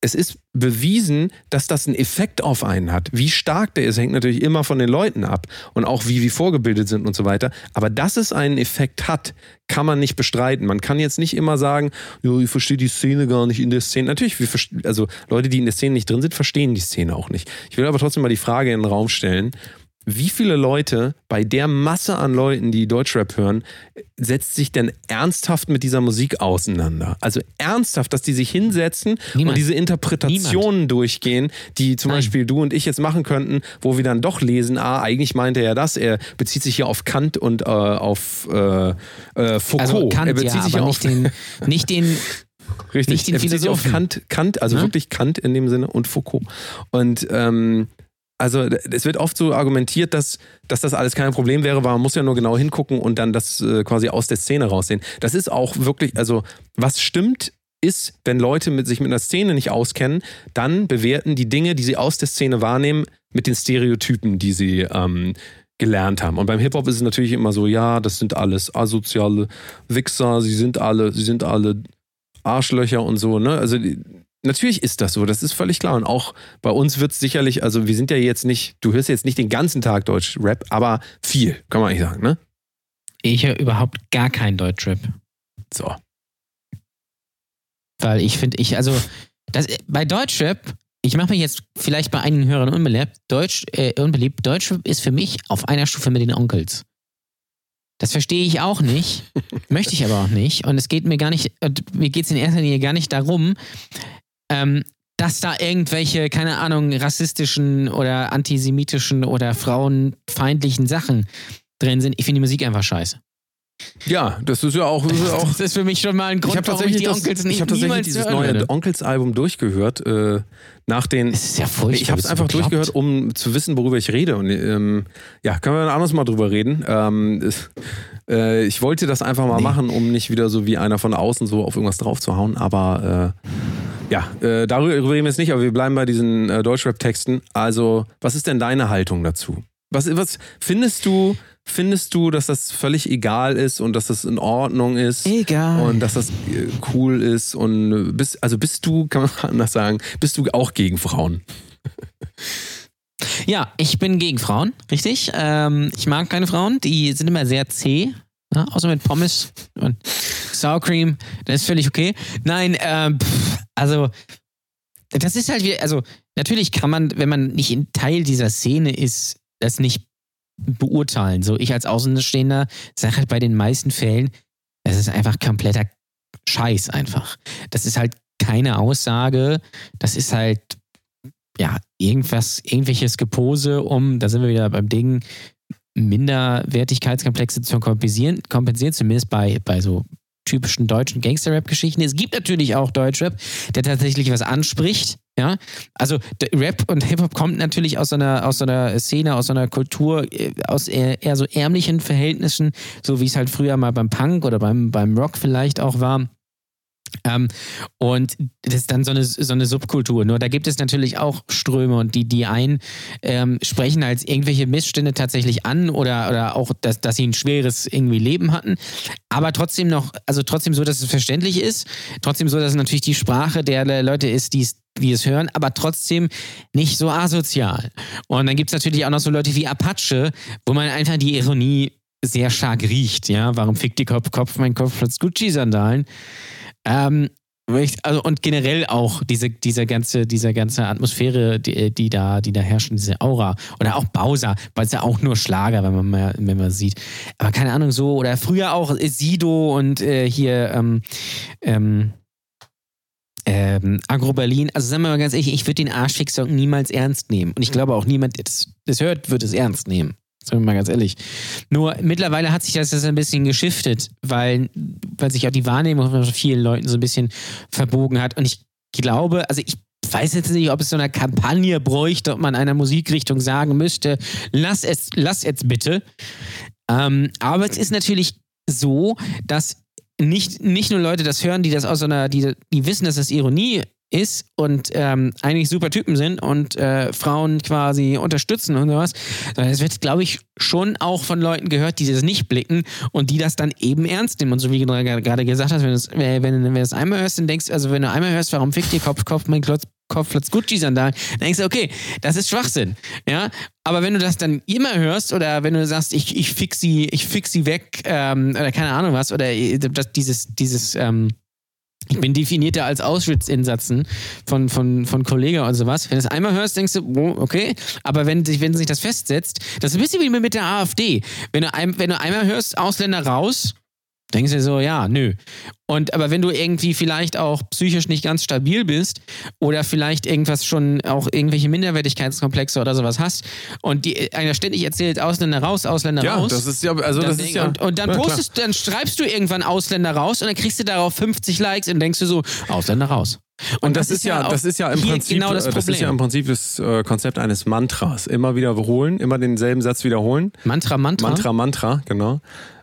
es ist bewiesen, dass das einen Effekt auf einen hat. Wie stark der ist, hängt natürlich immer von den Leuten ab und auch wie wir vorgebildet sind und so weiter. Aber dass es einen Effekt hat, kann man nicht bestreiten. Man kann jetzt nicht immer sagen, jo, ich verstehe die Szene gar nicht in der Szene. Natürlich, also Leute, die in der Szene nicht drin sind, verstehen die Szene auch nicht. Ich will aber trotzdem mal die Frage in den Raum stellen. Wie viele Leute bei der Masse an Leuten, die Deutschrap hören, setzt sich denn ernsthaft mit dieser Musik auseinander? Also ernsthaft, dass die sich hinsetzen Niemand. und diese Interpretationen durchgehen, die zum Nein. Beispiel du und ich jetzt machen könnten, wo wir dann doch lesen, ah, eigentlich meinte er das, er bezieht sich hier auf Kant und äh, auf äh, äh, Foucault. Also Kant, er bezieht ja, sich aber auf nicht den, nicht den, <laughs> Richtig, Nicht den er bezieht sich auf. Kant, Kant, also Ne? wirklich Kant in dem Sinne und Foucault. Und ähm, also es wird oft so argumentiert, dass, dass das alles kein Problem wäre, weil man muss ja nur genau hingucken und dann das äh, quasi aus der Szene raussehen. Das ist auch wirklich, also was stimmt, ist, wenn Leute mit, sich mit einer Szene nicht auskennen, dann bewerten die Dinge, die sie aus der Szene wahrnehmen, mit den Stereotypen, die sie ähm, gelernt haben. Und beim Hip-Hop ist es natürlich immer so, ja, das sind alles asoziale Wichser, sie sind alle, sie sind alle Arschlöcher und so, ne? Also die- natürlich ist das so, das ist völlig klar. Und auch bei uns wird es sicherlich, also wir sind ja jetzt nicht, du hörst jetzt nicht den ganzen Tag Deutsch-Rap, aber viel, kann man eigentlich sagen, ne? ich höre überhaupt gar keinen Deutschrap. So. Weil ich finde, ich, also, das, bei Deutschrap, ich mache mich jetzt vielleicht bei einigen Hörern unbeliebt, Deutsch, äh, unbeliebt, Deutschrap ist für mich auf einer Stufe mit den Onkels. Das verstehe ich auch nicht, <laughs> möchte ich aber auch nicht. Und es geht mir gar nicht, mir geht es in erster Linie gar nicht darum, ähm, dass da irgendwelche, keine Ahnung, rassistischen oder antisemitischen oder frauenfeindlichen Sachen drin sind. Ich finde die Musik einfach scheiße. Ja, das ist ja auch, das ist auch <laughs> Das ist für mich schon mal ein Grund, ich habe warum tatsächlich, die das, Onkels nicht ich hab tatsächlich dieses neue. Onkels-Album durchgehört. Äh, nach den. Es ist ja furchtbar. ich habe es einfach bekloppt? durchgehört, um zu wissen, worüber ich rede. Und ähm, ja, können wir ein anderes Mal drüber reden. Ähm, äh, ich wollte das einfach mal Nee. machen, um nicht wieder so wie einer von außen so auf irgendwas draufzuhauen. Aber äh, ja, äh, darüber reden wir jetzt nicht, aber wir bleiben bei diesen äh, Deutschrap-Texten. Also, was ist denn deine Haltung dazu? Was, was findest du? Findest du, dass das völlig egal ist und dass das in Ordnung ist? Egal. Und dass das äh, cool ist und bist, also bist du, kann man <laughs> anders sagen, bist du auch gegen Frauen? <laughs> Ja, ich bin gegen Frauen, richtig. Ähm, ich mag keine Frauen, die sind immer sehr zäh. Ja, außer mit Pommes und Sour Cream, das ist völlig okay. Nein, ähm, pff, also das ist halt wie, also natürlich kann man, wenn man nicht Teil dieser Szene ist, das nicht beurteilen. So ich als Außenstehender sage halt bei den meisten Fällen, das ist einfach kompletter Scheiß einfach. Das ist halt keine Aussage, das ist halt ja, irgendwas, irgendwelches Gepose, um, da sind wir wieder beim Ding, Minderwertigkeitskomplexe zu kompensieren, kompensieren zumindest bei, bei so typischen deutschen Gangster-Rap-Geschichten. Es gibt natürlich auch Deutschrap, der tatsächlich was anspricht. Ja, also Rap und Hip-Hop kommt natürlich aus so einer, aus einer Szene, aus so einer Kultur, äh, aus eher, eher so ärmlichen Verhältnissen, so wie es halt früher mal beim Punk oder beim, beim Rock vielleicht auch war. Ähm, und das ist dann so eine, so eine Subkultur. Nur da gibt es natürlich auch Ströme und die, die einen ähm, sprechen als irgendwelche Missstände tatsächlich an oder, oder auch, dass, dass sie ein schweres irgendwie Leben hatten. Aber trotzdem noch, also trotzdem so, dass es verständlich ist. Trotzdem so, dass es natürlich die Sprache der Leute ist, die es die es hören, aber trotzdem nicht so asozial. Und dann gibt es natürlich auch noch so Leute wie Apache, wo man einfach die Ironie sehr stark riecht. Ja, warum fickt die Kopf, Kopf mein Kopf trotz Gucci-Sandalen? Ähm, Also und generell auch diese, diese ganze, diese ganze Atmosphäre, die, die da, die da herrscht, diese Aura. Oder auch Bowser, weil es ja auch nur Schlager, wenn man mal, wenn man sieht. Aber keine Ahnung, so, oder früher auch Sido und äh, hier ähm, ähm, ähm, Agro Berlin. Also sagen wir mal ganz ehrlich, ich würde den Arschfix-Song niemals ernst nehmen. Und ich glaube auch niemand, der das, das hört, wird es ernst nehmen. Sagen wir mal ganz ehrlich. Nur mittlerweile hat sich das jetzt ein bisschen geschiftet, weil, weil sich auch die Wahrnehmung von vielen Leuten so ein bisschen verbogen hat. Und ich glaube, also ich weiß jetzt nicht, ob es so eine Kampagne bräuchte, ob man einer Musikrichtung sagen müsste, lass es, lass jetzt bitte. Ähm, aber es ist natürlich so, dass nicht, nicht nur Leute das hören, die das aus so einer, die, die wissen, dass das Ironie ist und ähm, eigentlich super Typen sind und äh, Frauen quasi unterstützen und sowas, sondern es wird, glaube ich, schon auch von Leuten gehört, die das nicht blicken und die das dann eben ernst nehmen. Und so wie du gerade gesagt hast, wenn du es wenn, wenn du es einmal hörst, dann denkst du, also wenn du einmal hörst, warum fickt ihr Kopf, Kopf, mein Klotz, Kopfplatz Gucci-Sandalen, dann denkst du, okay, das ist Schwachsinn. Ja, aber wenn du das dann immer hörst oder wenn du sagst, ich, ich fix sie, ich fix sie weg ähm, oder keine Ahnung was oder äh, das, dieses, dieses, ähm, ich bin definierter als Auschwitz-Insatzen von, von, von Kollegen und sowas. Wenn du es einmal hörst, denkst du, oh, okay. Aber wenn, wenn sich das festsetzt, das ist ein bisschen wie mit der AfD. Wenn du, ein, wenn du einmal hörst, Ausländer raus, denkst du so, ja, nö. Und aber wenn du irgendwie vielleicht auch psychisch nicht ganz stabil bist oder vielleicht irgendwas schon auch irgendwelche Minderwertigkeitskomplexe oder sowas hast und die einer ständig erzählt Ausländer raus, Ausländer Ja, raus. das ist ja, also das ist ja. und, und dann Ja, klar. postest, dann schreibst du irgendwann Ausländer raus und dann kriegst du darauf 50 Likes und denkst du so, Ausländer raus. Und das, ist ja, das ist ja im Prinzip, genau das äh, das ist ja im Prinzip das äh, Konzept eines Mantras. Immer wiederholen, immer denselben Satz wiederholen. Mantra, Mantra. Mantra, Mantra, genau.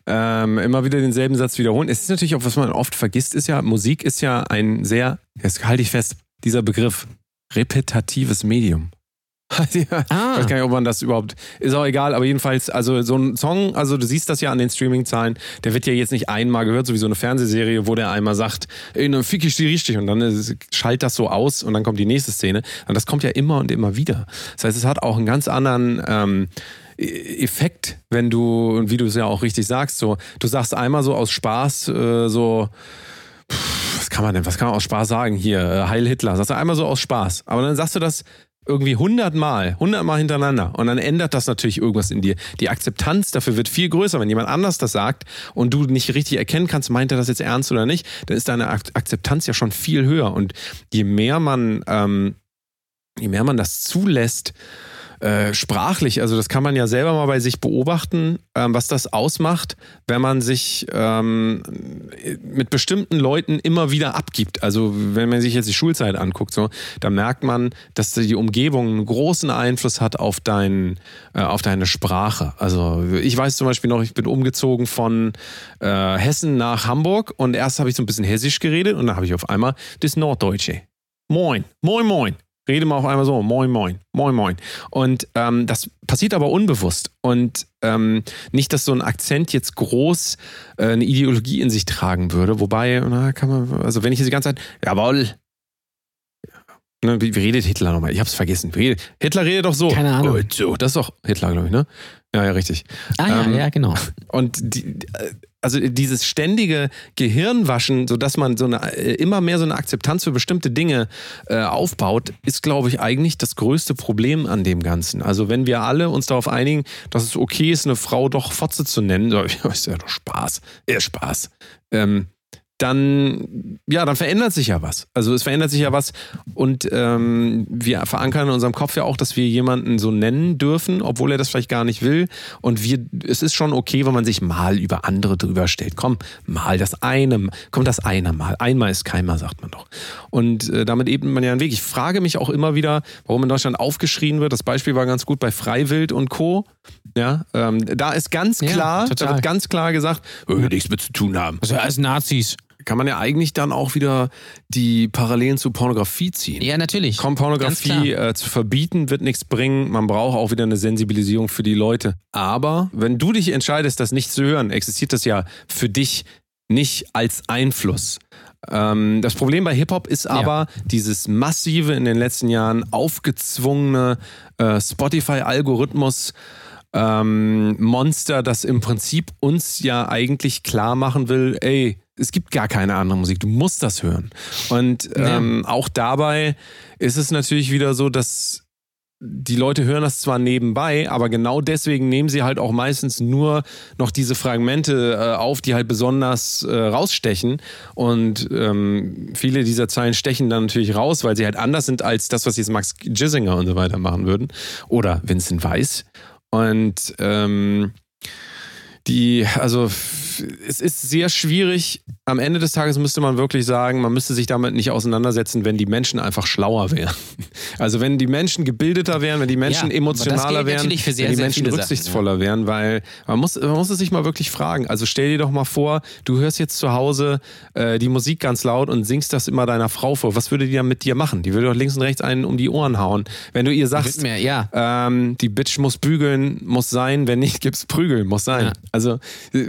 Ähm, immer wieder denselben Satz wiederholen. Es ist natürlich auch, was man oft vergisst, ist ja, Musik ist ja ein sehr, jetzt halte ich fest, dieser Begriff, repetatives Medium. <laughs> ja, Ah. Ich weiß gar nicht, ob man das überhaupt, ist auch egal, aber jedenfalls, also so ein Song, also du siehst das ja an den Streaming-Zahlen, der wird ja jetzt nicht einmal gehört, so wie so eine Fernsehserie, wo der einmal sagt, ey, dann fick ich die richtig und dann ist, schallt das so aus und dann kommt die nächste Szene. Und das kommt ja immer und immer wieder. Das heißt, es hat auch einen ganz anderen, ähm, Effekt, wenn du, und wie du es ja auch richtig sagst, so, du sagst einmal so aus Spaß, äh, so, pff, was kann man denn, was kann man aus Spaß sagen? Hier, äh, Heil Hitler, sagst du einmal so aus Spaß, aber dann sagst du das irgendwie hundertmal, hundertmal hintereinander. Und dann ändert das natürlich irgendwas in dir. Die Akzeptanz dafür wird viel größer, wenn jemand anders das sagt und du nicht richtig erkennen kannst, meint er das jetzt ernst oder nicht, dann ist deine Ak- Akzeptanz ja schon viel höher. Und je mehr man, ähm, je mehr man das zulässt, äh, sprachlich, also das kann man ja selber mal bei sich beobachten, ähm, was das ausmacht, wenn man sich ähm, mit bestimmten Leuten immer wieder abgibt. Also wenn man sich jetzt die Schulzeit anguckt, so, da merkt man, dass die Umgebung einen großen Einfluss hat auf, dein, äh, auf deine Sprache. Also ich weiß zum Beispiel noch, ich bin umgezogen von äh, Hessen nach Hamburg und erst habe ich so ein bisschen hessisch geredet und dann habe ich auf einmal das Norddeutsche. Moin, moin, moin. Rede mal auf einmal so, moin, moin, moin, moin. Und ähm, das passiert aber unbewusst. Und ähm, nicht, dass so ein Akzent jetzt groß äh, eine Ideologie in sich tragen würde. Wobei, na, kann man, also wenn ich jetzt die ganze Zeit, jawohl. Ne, wie, wie redet Hitler nochmal? Ich hab's vergessen. Wie Hitler redet doch so. Keine Ahnung. So. Das ist doch Hitler, glaube ich, ne? Ja, ja, richtig. Ah ja, Ähm, ja, genau. Und die, also dieses ständige Gehirnwaschen, sodass man so eine, äh, immer mehr so eine Akzeptanz für bestimmte Dinge äh, aufbaut, ist, glaube ich, eigentlich das größte Problem an dem Ganzen. Also wenn wir alle uns darauf einigen, dass es okay ist, eine Frau doch Fotze zu nennen, <laughs> ist ja doch Spaß, eher Spaß. Ähm, dann, ja, dann verändert sich ja was. Also es verändert sich ja was und ähm, wir verankern in unserem Kopf ja auch, dass wir jemanden so nennen dürfen, obwohl er das vielleicht gar nicht will. Und wir, es ist schon okay, wenn man sich mal über andere drüber stellt. Komm, mal das eine, komm, das eine Mal. Einmal ist keinmal, sagt man doch. Und äh, damit ebnet man ja einen Weg. Ich frage mich auch immer wieder, warum in Deutschland aufgeschrien wird. Das Beispiel war ganz gut bei Freiwild und Co. Ja, ähm, da ist ganz Ja, klar, total. da wird ganz klar gesagt, äh, nichts mit zu tun haben Also als Nazis. Kann man ja eigentlich dann auch wieder die Parallelen zu Pornografie ziehen. Ja, natürlich. Komm, Pornografie äh, zu verbieten wird nichts bringen. Man braucht auch wieder eine Sensibilisierung für die Leute. Aber wenn du dich entscheidest, das nicht zu hören, existiert das ja für dich nicht als Einfluss. Ähm, das Problem bei Hip-Hop ist aber dieses massive in den letzten Jahren aufgezwungene äh, Spotify-Algorithmus ähm, Monster, das im Prinzip uns ja eigentlich klar machen will, ey, es gibt gar keine andere Musik, du musst das hören. Und ähm, auch dabei ist es natürlich wieder so, dass die Leute hören das zwar nebenbei, aber genau deswegen nehmen sie halt auch meistens nur noch diese Fragmente äh, auf, die halt besonders äh, rausstechen. Und ähm, viele dieser Zeilen stechen dann natürlich raus, weil sie halt anders sind als das, was jetzt Max Gissinger und so weiter machen würden. Oder Vincent Weiss. Und ähm, die, also es ist sehr schwierig. Am Ende des Tages müsste man wirklich sagen, man müsste sich damit nicht auseinandersetzen, wenn die Menschen einfach schlauer wären. <laughs> Also wenn die Menschen gebildeter wären, wenn die Menschen Ja, emotionaler wären, sehr, wenn die Menschen viele Sachen, rücksichtsvoller wären, weil man muss, man muss es sich mal wirklich fragen. Also stell dir doch mal vor, du hörst jetzt zu Hause äh, die Musik ganz laut und singst das immer deiner Frau vor. Was würde die dann mit dir machen? Die würde doch links und rechts einen um die Ohren hauen. Wenn du ihr sagst, mir- ja. ähm, die Bitch muss bügeln, muss sein, wenn nicht, gibt's Prügeln, muss sein. Ja. Also äh,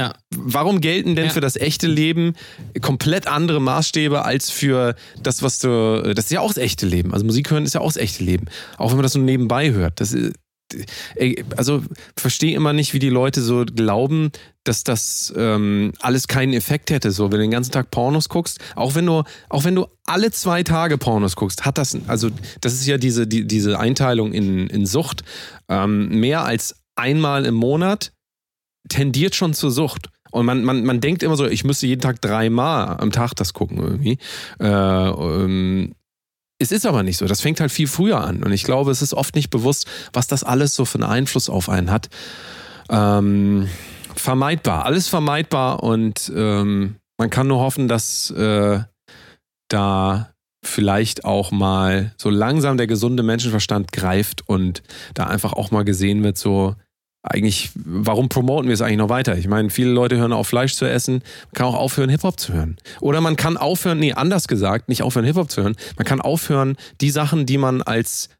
Ja. warum gelten denn Ja. für das echte Leben komplett andere Maßstäbe als für das, was du. Das ist ja auch das echte Leben. Also Musik hören ist ja auch das echte Leben. Auch wenn man das so nebenbei hört. Das ist, ey, also verstehe immer nicht, wie die Leute so glauben, dass das ähm, alles keinen Effekt hätte. So, wenn du den ganzen Tag Pornos guckst, auch wenn du, auch wenn du alle zwei Tage Pornos guckst, hat das, also das ist ja diese, die, diese Einteilung in, in Sucht, ähm, mehr als einmal im Monat tendiert schon zur Sucht. Und man, man, man denkt immer so, ich müsste jeden Tag dreimal am Tag das gucken irgendwie. Äh, ähm, es ist aber nicht so. Das fängt halt viel früher an. Und ich glaube, es ist oft nicht bewusst, was das alles so für einen Einfluss auf einen hat. Ähm, vermeidbar, alles vermeidbar. Und ähm, man kann nur hoffen, dass äh, da vielleicht auch mal so langsam der gesunde Menschenverstand greift und da einfach auch mal gesehen wird, so eigentlich, warum promoten wir es eigentlich noch weiter? Ich meine, viele Leute hören auf, Fleisch zu essen. Man kann auch aufhören, Hip-Hop zu hören. Oder man kann aufhören, nee, anders gesagt, nicht aufhören, Hip-Hop zu hören. Man kann aufhören, die Sachen, die man als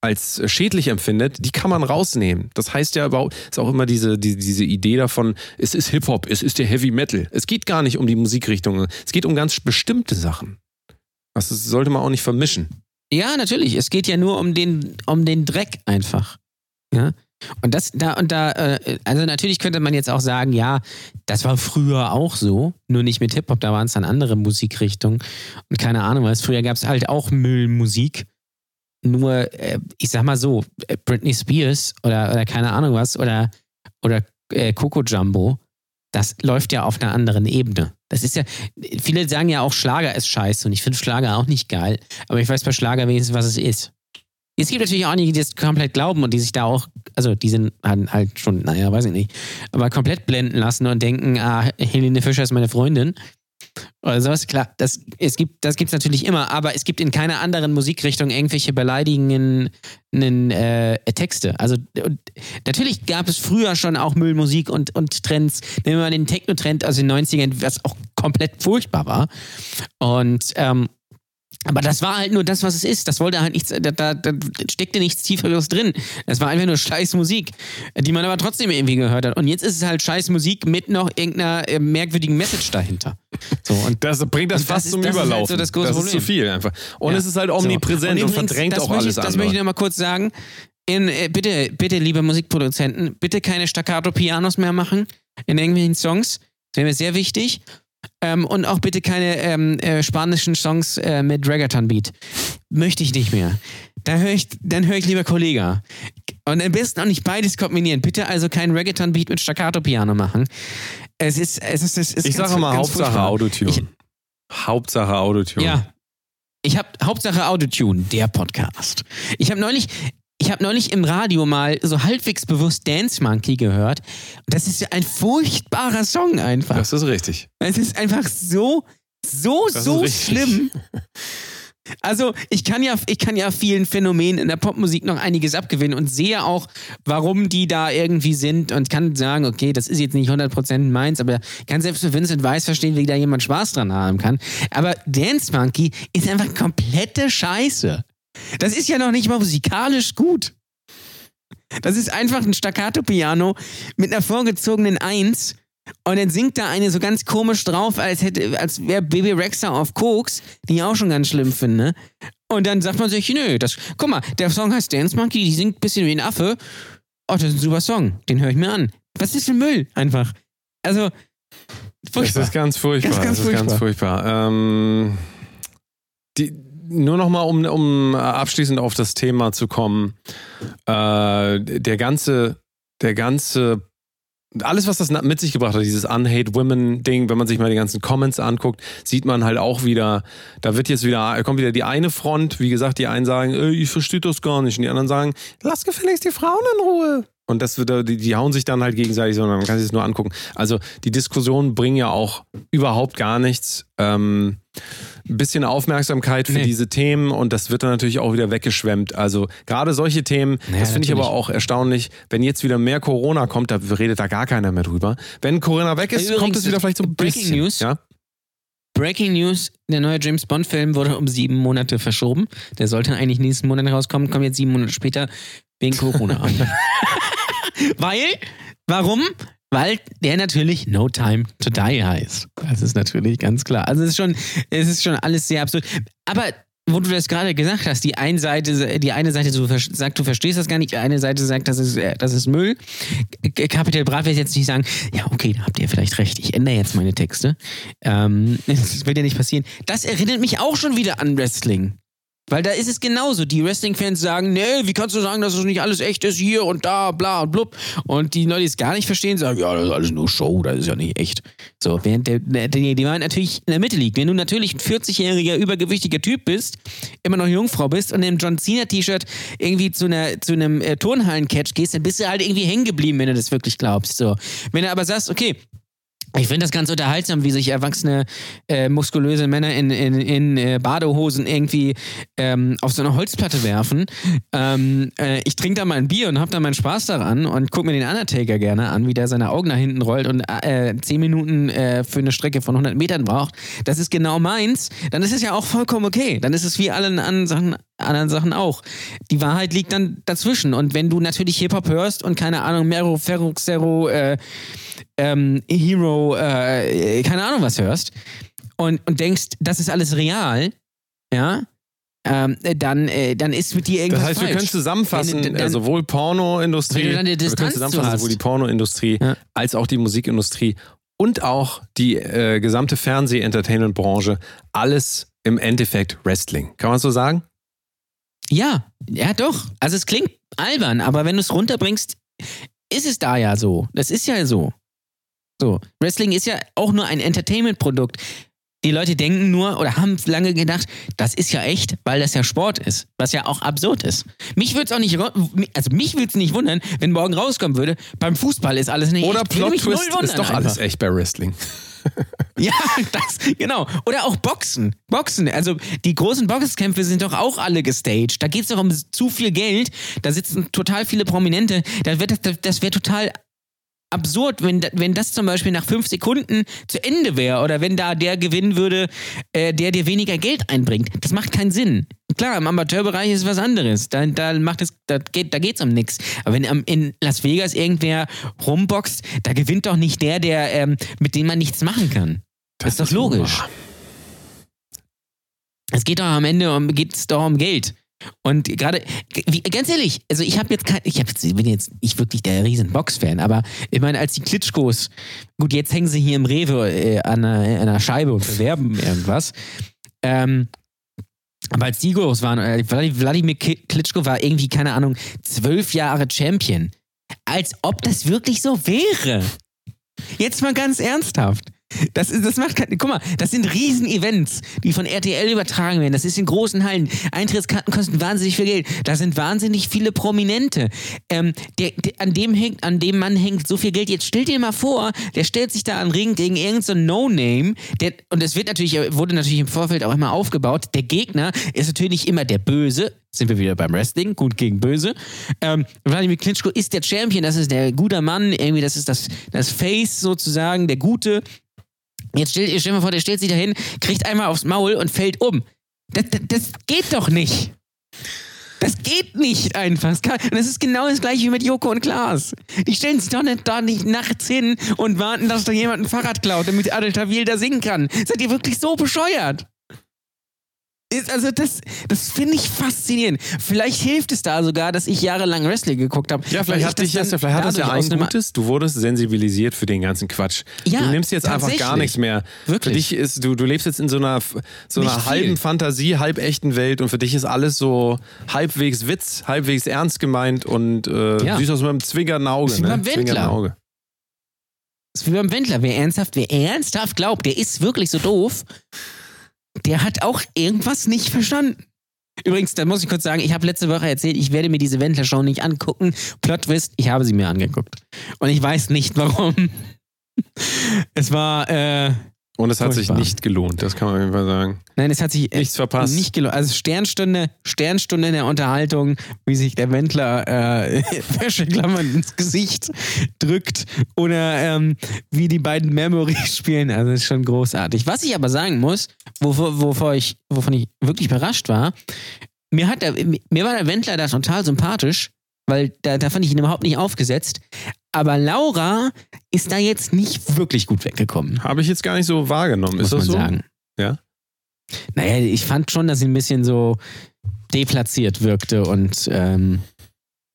als schädlich empfindet, die kann man rausnehmen. Das heißt ja überhaupt, ist auch immer diese, die, diese Idee davon, es ist Hip-Hop, es ist der Heavy Metal. Es geht gar nicht um die Musikrichtung. Es geht um ganz bestimmte Sachen. Das sollte man auch nicht vermischen. Ja, natürlich. Es geht ja nur um den, um den Dreck einfach. Ja. Und das, da, und da, äh, also natürlich könnte man jetzt auch sagen, ja, das war früher auch so, nur nicht mit Hip-Hop, da waren es dann andere Musikrichtungen. Und keine Ahnung was. Früher gab es halt auch Müllmusik. Nur, äh, ich sag mal so, äh, Britney Spears oder, oder keine Ahnung was, oder, oder Coco Jumbo, das läuft ja auf einer anderen Ebene. Das ist ja, viele sagen ja auch, Schlager ist scheiße und ich finde Schlager auch nicht geil, aber ich weiß bei Schlager wenigstens, was es ist. Es gibt natürlich auch einige, die das komplett glauben und die sich da auch, also die sind halt halt schon, naja, weiß ich nicht, aber komplett blenden lassen und denken, ah, Helene Fischer ist meine Freundin. Oder sowas, klar, das, es gibt, gibt's natürlich immer, aber es gibt in keiner anderen Musikrichtung irgendwelche beleidigenden äh, Texte. Also natürlich gab es früher schon auch Müllmusik und, und Trends. Nehmen wir mal den Techno-Trend aus den 90ern, was auch komplett furchtbar war. Und ähm, aber das war halt nur das, was es ist. Das wollte halt nichts, da, da, da steckte nichts Tieferes drin. Das war einfach nur scheiß Musik, die man aber trotzdem irgendwie gehört hat. Und jetzt ist es halt scheiß Musik mit noch irgendeiner äh, merkwürdigen Message dahinter. So, und <laughs> Das bringt das Und das fast ist- zum das ist halt Überlaufen. so das große ist zu Problem. viel einfach. Und Ja. es ist halt So. omnipräsent und, übrigens, verdrängt das auch alles ich, Das andere. möchte ich noch mal kurz sagen. In, äh, bitte, bitte, liebe Musikproduzenten, bitte keine Staccato-Pianos mehr machen in irgendwelchen Songs. Das wäre mir sehr wichtig. Ähm, und auch bitte keine ähm, äh, spanischen Songs äh, mit Reggaeton-Beat. Möchte ich nicht mehr. Da hör ich, dann höre ich lieber Kollega. Und am besten auch nicht beides kombinieren. Bitte also keinen Reggaeton-Beat mit Staccato-Piano machen. Es ist, es ist, es ist ich sage mal Hauptsache. Autotune. Ich- Hauptsache Autotune. Ja. Ich habe Hauptsache Autotune, der Podcast. Ich habe neulich, ich habe neulich im Radio mal so halbwegs bewusst Dance Monkey gehört. Und das ist ja ein furchtbarer Song einfach. Das ist richtig. Es ist einfach so, so, Das so schlimm. Also, ich kann ja, ich kann ja vielen Phänomenen in der Popmusik noch einiges abgewinnen und sehe auch, warum die da irgendwie sind und kann sagen, okay, das ist jetzt nicht 100% meins, aber kann selbst für Vincent Weiss verstehen, wie da jemand Spaß dran haben kann. Aber Dance Monkey ist einfach komplette Scheiße. Das ist ja noch nicht mal musikalisch gut. Das ist einfach ein Staccato-Piano mit einer vorgezogenen Eins und dann singt da eine so ganz komisch drauf, als hätte, als wäre Baby Rexa auf Koks, die ich auch schon ganz schlimm finde. Und dann sagt man sich, nö, das, guck mal, der Song heißt Dance Monkey, die singt ein bisschen wie ein Affe. oh, das ist ein super Song, den höre ich mir an. Was ist für Müll? Einfach. Also, furchtbar. Das ist ganz furchtbar. Ganz, ganz das ist ganz furchtbar. Ähm, die, nur noch mal, um, um abschließend auf das Thema zu kommen. Äh, der ganze, der ganze, alles, was das mit sich gebracht hat, dieses Unhate Women-Ding, wenn man sich mal die ganzen Comments anguckt, sieht man halt auch wieder, da wird jetzt wieder, kommt wieder die eine Front, wie gesagt, die einen sagen, äh, ich verstehe das gar nicht, und die anderen sagen, lass gefälligst die Frauen in Ruhe. Und das wird, die, die hauen sich dann halt gegenseitig, sondern man kann sich das nur angucken. Also die Diskussionen bringen ja auch überhaupt gar nichts. Ähm, ein bisschen Aufmerksamkeit für Nee. diese Themen und das wird dann natürlich auch wieder weggeschwemmt. Also gerade solche Themen, Ja, das finde ich aber auch erstaunlich, wenn jetzt wieder mehr Corona kommt, da redet da gar keiner mehr drüber. Wenn Corona weg ist, Übrigens, kommt es wieder vielleicht so ein Breaking bisschen. News. Ja? Breaking News: Der neue James Bond-Film wurde um sieben Monate verschoben. Der sollte eigentlich nächsten Monat rauskommen, kommt jetzt sieben Monate später wegen Corona. <laughs> Weil, warum? Weil der natürlich No Time to Die heißt. Das ist natürlich ganz klar. Also es ist schon, es ist schon alles sehr absurd. Aber wo du das gerade gesagt hast, die eine Seite, die eine Seite so sagt, du verstehst das gar nicht, die eine Seite sagt, das ist, äh, das ist Müll. Capital Bra wird jetzt nicht sagen, ja, okay, da habt ihr vielleicht recht, ich ändere jetzt meine Texte. Ähm, <laughs> das wird ja nicht passieren. Das erinnert mich auch schon wieder an Wrestling. Weil da ist es genauso. Die Wrestling-Fans sagen, nee, wie kannst du sagen, dass es nicht alles echt ist hier und da, bla und blub. Und die Leute, die es gar nicht verstehen, sagen, ja, das ist alles nur Show, das ist ja nicht echt. So, während der, der, der, die Wahrheit natürlich in der Mitte liegt. Wenn du natürlich ein 40-jähriger, übergewichtiger Typ bist, immer noch Jungfrau bist und im John Cena-T-Shirt irgendwie zu, einer, zu einem äh, Turnhallen-Catch gehst, dann bist du halt irgendwie hängen geblieben, wenn du das wirklich glaubst. So. Wenn du aber sagst, okay, ich finde das ganz unterhaltsam, wie sich erwachsene, äh, muskulöse Männer in, in, in äh, Badehosen irgendwie ähm, auf so eine Holzplatte werfen. Ähm, äh, ich trinke da mal ein Bier und habe da meinen Spaß daran und gucke mir den Undertaker gerne an, wie der seine Augen nach hinten rollt und äh, 10 Minuten äh, für eine Strecke von 100 Metern braucht. Das ist genau meins. Dann ist es ja auch vollkommen okay. Dann ist es wie allen anderen Sachen, anderen Sachen auch. Die Wahrheit liegt dann dazwischen. Und wenn du natürlich Hip-Hop hörst und keine Ahnung, Mero, Ferro, Xero, äh, ähm, Hero, äh, keine Ahnung was hörst und, und denkst, das ist alles real, ja, ähm, dann, äh, dann ist mit dir irgendwas Das heißt, wir falsch. können zusammenfassen, Wenn dann- sowohl Pornoindustrie, dann eine wir können zusammenfassen, sowohl die Pornoindustrie Ja. als auch die Musikindustrie und auch die äh, gesamte Fernseh-Entertainment-Branche, alles im Endeffekt Wrestling. Kann man so sagen? Ja, ja doch. Also es klingt albern, aber wenn du es runterbringst, ist es da ja so. Das ist ja so. So. Wrestling ist ja auch nur ein Entertainment-Produkt. Die Leute denken nur oder haben lange gedacht, das ist ja echt, weil das ja Sport ist, was ja auch absurd ist. Mich würde es auch nicht, also mich würde es nicht wundern, wenn morgen rauskommen würde, beim Fußball ist alles nicht Oder echt. Würde mich null Plot-Twist ist doch alles einfach. echt bei Wrestling. <laughs> Ja, das, genau. Oder auch Boxen. Boxen. Also die großen Boxkämpfe sind doch auch alle gestaged. Da geht es doch um zu viel Geld. Da sitzen total viele Prominente. Da wird das, das wäre total absurd, wenn, wenn das zum Beispiel nach fünf Sekunden zu Ende wäre oder wenn da der gewinnen würde, äh, der dir weniger Geld einbringt. Das macht keinen Sinn. Klar, im Amateurbereich ist was anderes. Da, da macht es, da geht, da geht's um nichts. Aber wenn in Las Vegas irgendwer rumboxt, da gewinnt doch nicht der, der ähm, mit dem man nichts machen kann. Das, ist doch logisch. Es geht doch am Ende um, geht's doch um Geld. Und gerade, ganz ehrlich, also ich habe jetzt kein, ich hab, ich bin jetzt nicht wirklich der riesen Box-Fan, aber ich meine, als die Klitschkos, gut, jetzt hängen sie hier im Rewe äh, an, einer, an einer Scheibe und bewerben irgendwas. Ähm, aber als die groß waren, äh, Wladimir Klitschko war irgendwie, keine Ahnung, zwölf Jahre Champion. Als ob das wirklich so wäre. Jetzt mal ganz ernsthaft. Das, ist, das macht kein, guck mal, das sind Riesen-Events, die von RTL übertragen werden. Das ist in großen Hallen. Eintrittskarten kosten wahnsinnig viel Geld. Da sind wahnsinnig viele Prominente. Ähm, der, der, an, dem hängt, an dem Mann hängt so viel Geld. Jetzt stell dir mal vor, der stellt sich da an Ring gegen irgendeinen so No-Name. Und es wird natürlich, wurde natürlich im Vorfeld auch immer aufgebaut. Der Gegner ist natürlich immer der Böse. Sind wir wieder beim Wrestling, gut gegen böse. Ähm, Klitschko ist der Champion, das ist der gute Mann, irgendwie, das ist das, das Face sozusagen, der Gute. Jetzt stell, stell mal vor, der stellt sich dahin, kriegt einmal aufs Maul und fällt um. Das, das, das geht doch nicht. Das geht nicht einfach. Das ist genau das gleiche wie mit Joko und Klaas. Die stellen sich doch nicht da nicht nachts hin und warten, dass da jemand ein Fahrrad klaut, damit Adel Tawil da singen kann. Seid ihr wirklich so bescheuert? Also das, das finde ich faszinierend. Vielleicht hilft es da sogar, dass ich jahrelang Wrestling geguckt habe. Ja, vielleicht hat dich das, ja, vielleicht hat das ja ein Gutes. Du wurdest sensibilisiert für den ganzen Quatsch. Ja, du nimmst jetzt einfach gar nichts mehr. Wirklich. Für dich ist, du, du lebst jetzt in so einer, so Nicht einer viel. halben Fantasie, halb echten Welt und für dich ist alles so halbwegs Witz, halbwegs ernst gemeint und äh, Ja. siehst aus mit einem zwinkernden Auge. Ist wie ne? beim Wendler. Zwinkernden Auge. Das ist wie beim Wendler. Wer ernsthaft, wer ernsthaft glaubt, der ist wirklich so doof, der hat auch irgendwas nicht verstanden. Übrigens, da muss ich kurz sagen, ich habe letzte Woche erzählt, ich werde mir diese Wendler-Show nicht angucken. Plot Twist, ich habe sie mir angeguckt. Und ich weiß nicht warum. <laughs> Es war, äh, Und es hat Furchtbar. sich nicht gelohnt, das kann man auf jeden Fall sagen. nein, es hat sich äh, Nichts verpasst. nicht gelohnt. Also Sternstunde, Sternstunde in der Unterhaltung, wie sich der Wendler äh, <laughs> Wäscheklammern ins Gesicht drückt oder ähm, wie die beiden Memory <laughs> spielen. Also ist schon großartig. Was ich aber sagen muss, wovor, wovor ich, wovon ich wirklich überrascht war, mir, hat der, mir war der Wendler da total sympathisch, weil da, da fand ich ihn überhaupt nicht aufgesetzt. Aber Laura ist da jetzt nicht wirklich gut weggekommen Habe ich jetzt gar nicht so wahrgenommen. muss ist das man so? sagen. Ja? Naja, ich fand schon, dass sie ein bisschen so deplatziert wirkte und ähm,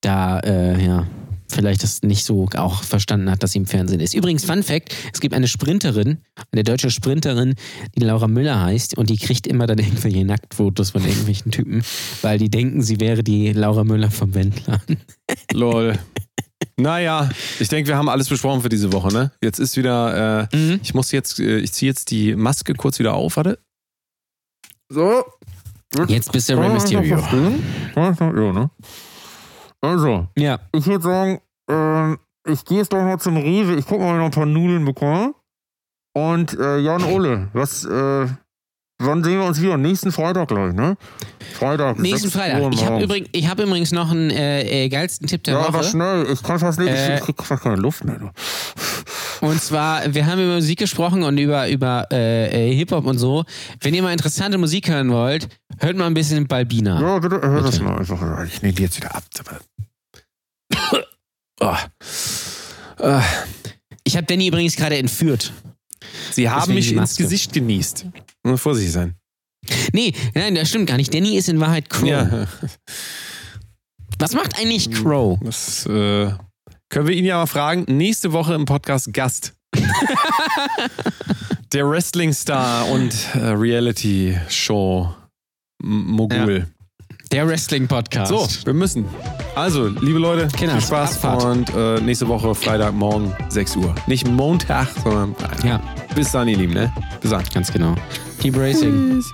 da, äh, ja, vielleicht das nicht so auch verstanden hat, dass sie im Fernsehen ist. Übrigens, Fun Fact: Es gibt eine Sprinterin, eine deutsche Sprinterin, die Laura Müller heißt und die kriegt immer dann irgendwelche Nacktfotos von irgendwelchen Typen, weil die denken, sie wäre die Laura Müller vom Wendler. Lol. <laughs> Naja, ich denke, wir haben alles besprochen für diese Woche, ne? Jetzt ist wieder, äh, Mhm. ich muss jetzt, äh, ich ziehe jetzt die Maske kurz wieder auf, warte. So. Jetzt bist du Rey Mysterio. Ja, ne? Also, Ja, ich würde sagen, ähm, ich gehe jetzt doch mal zum Rewe, ich gucke mal, ob ich noch ein paar Nudeln bekomme. Und äh, Jan Ole, was, äh, wann sehen wir uns wieder? Nächsten Freitag gleich, ne? Freitag. nächsten 6 Uhr Freitag. Ich habe übrigens, ich hab übrigens noch einen äh, äh, geilsten Tipp der Ja, Woche. aber schnell, ich kann fast nicht, Äh, ich krieg fast keine Luft mehr. Und zwar, wir haben über Musik gesprochen und über, über äh, äh, Hip-Hop und so. Wenn ihr mal interessante Musik hören wollt, hört mal ein bisschen Balbina. Ja, bitte, hör das mal einfach. Ich nehme die jetzt wieder ab. Oh. Ich habe Danny übrigens gerade entführt. Sie haben Deswegen mich ins. Gesicht genießt. Muss vorsichtig sein. Nee, nein, das stimmt gar nicht. Danny ist in Wahrheit Crow. Ja, Was macht eigentlich Crow? das äh, können wir ihn ja mal fragen. Nächste Woche im Podcast Gast. <laughs> Der Wrestling-Star und äh, Reality-Show-Mogul. Der Wrestling-Podcast. So, wir müssen. Also, liebe Leute, Kinder, viel Spaß Abfahrt. und äh, nächste Woche Freitagmorgen 6 Uhr. Nicht Montag, sondern Freitag. Ja, Bis dann, ihr Lieben, ne? Bis dann. ganz genau. Keep racing. Tschüss.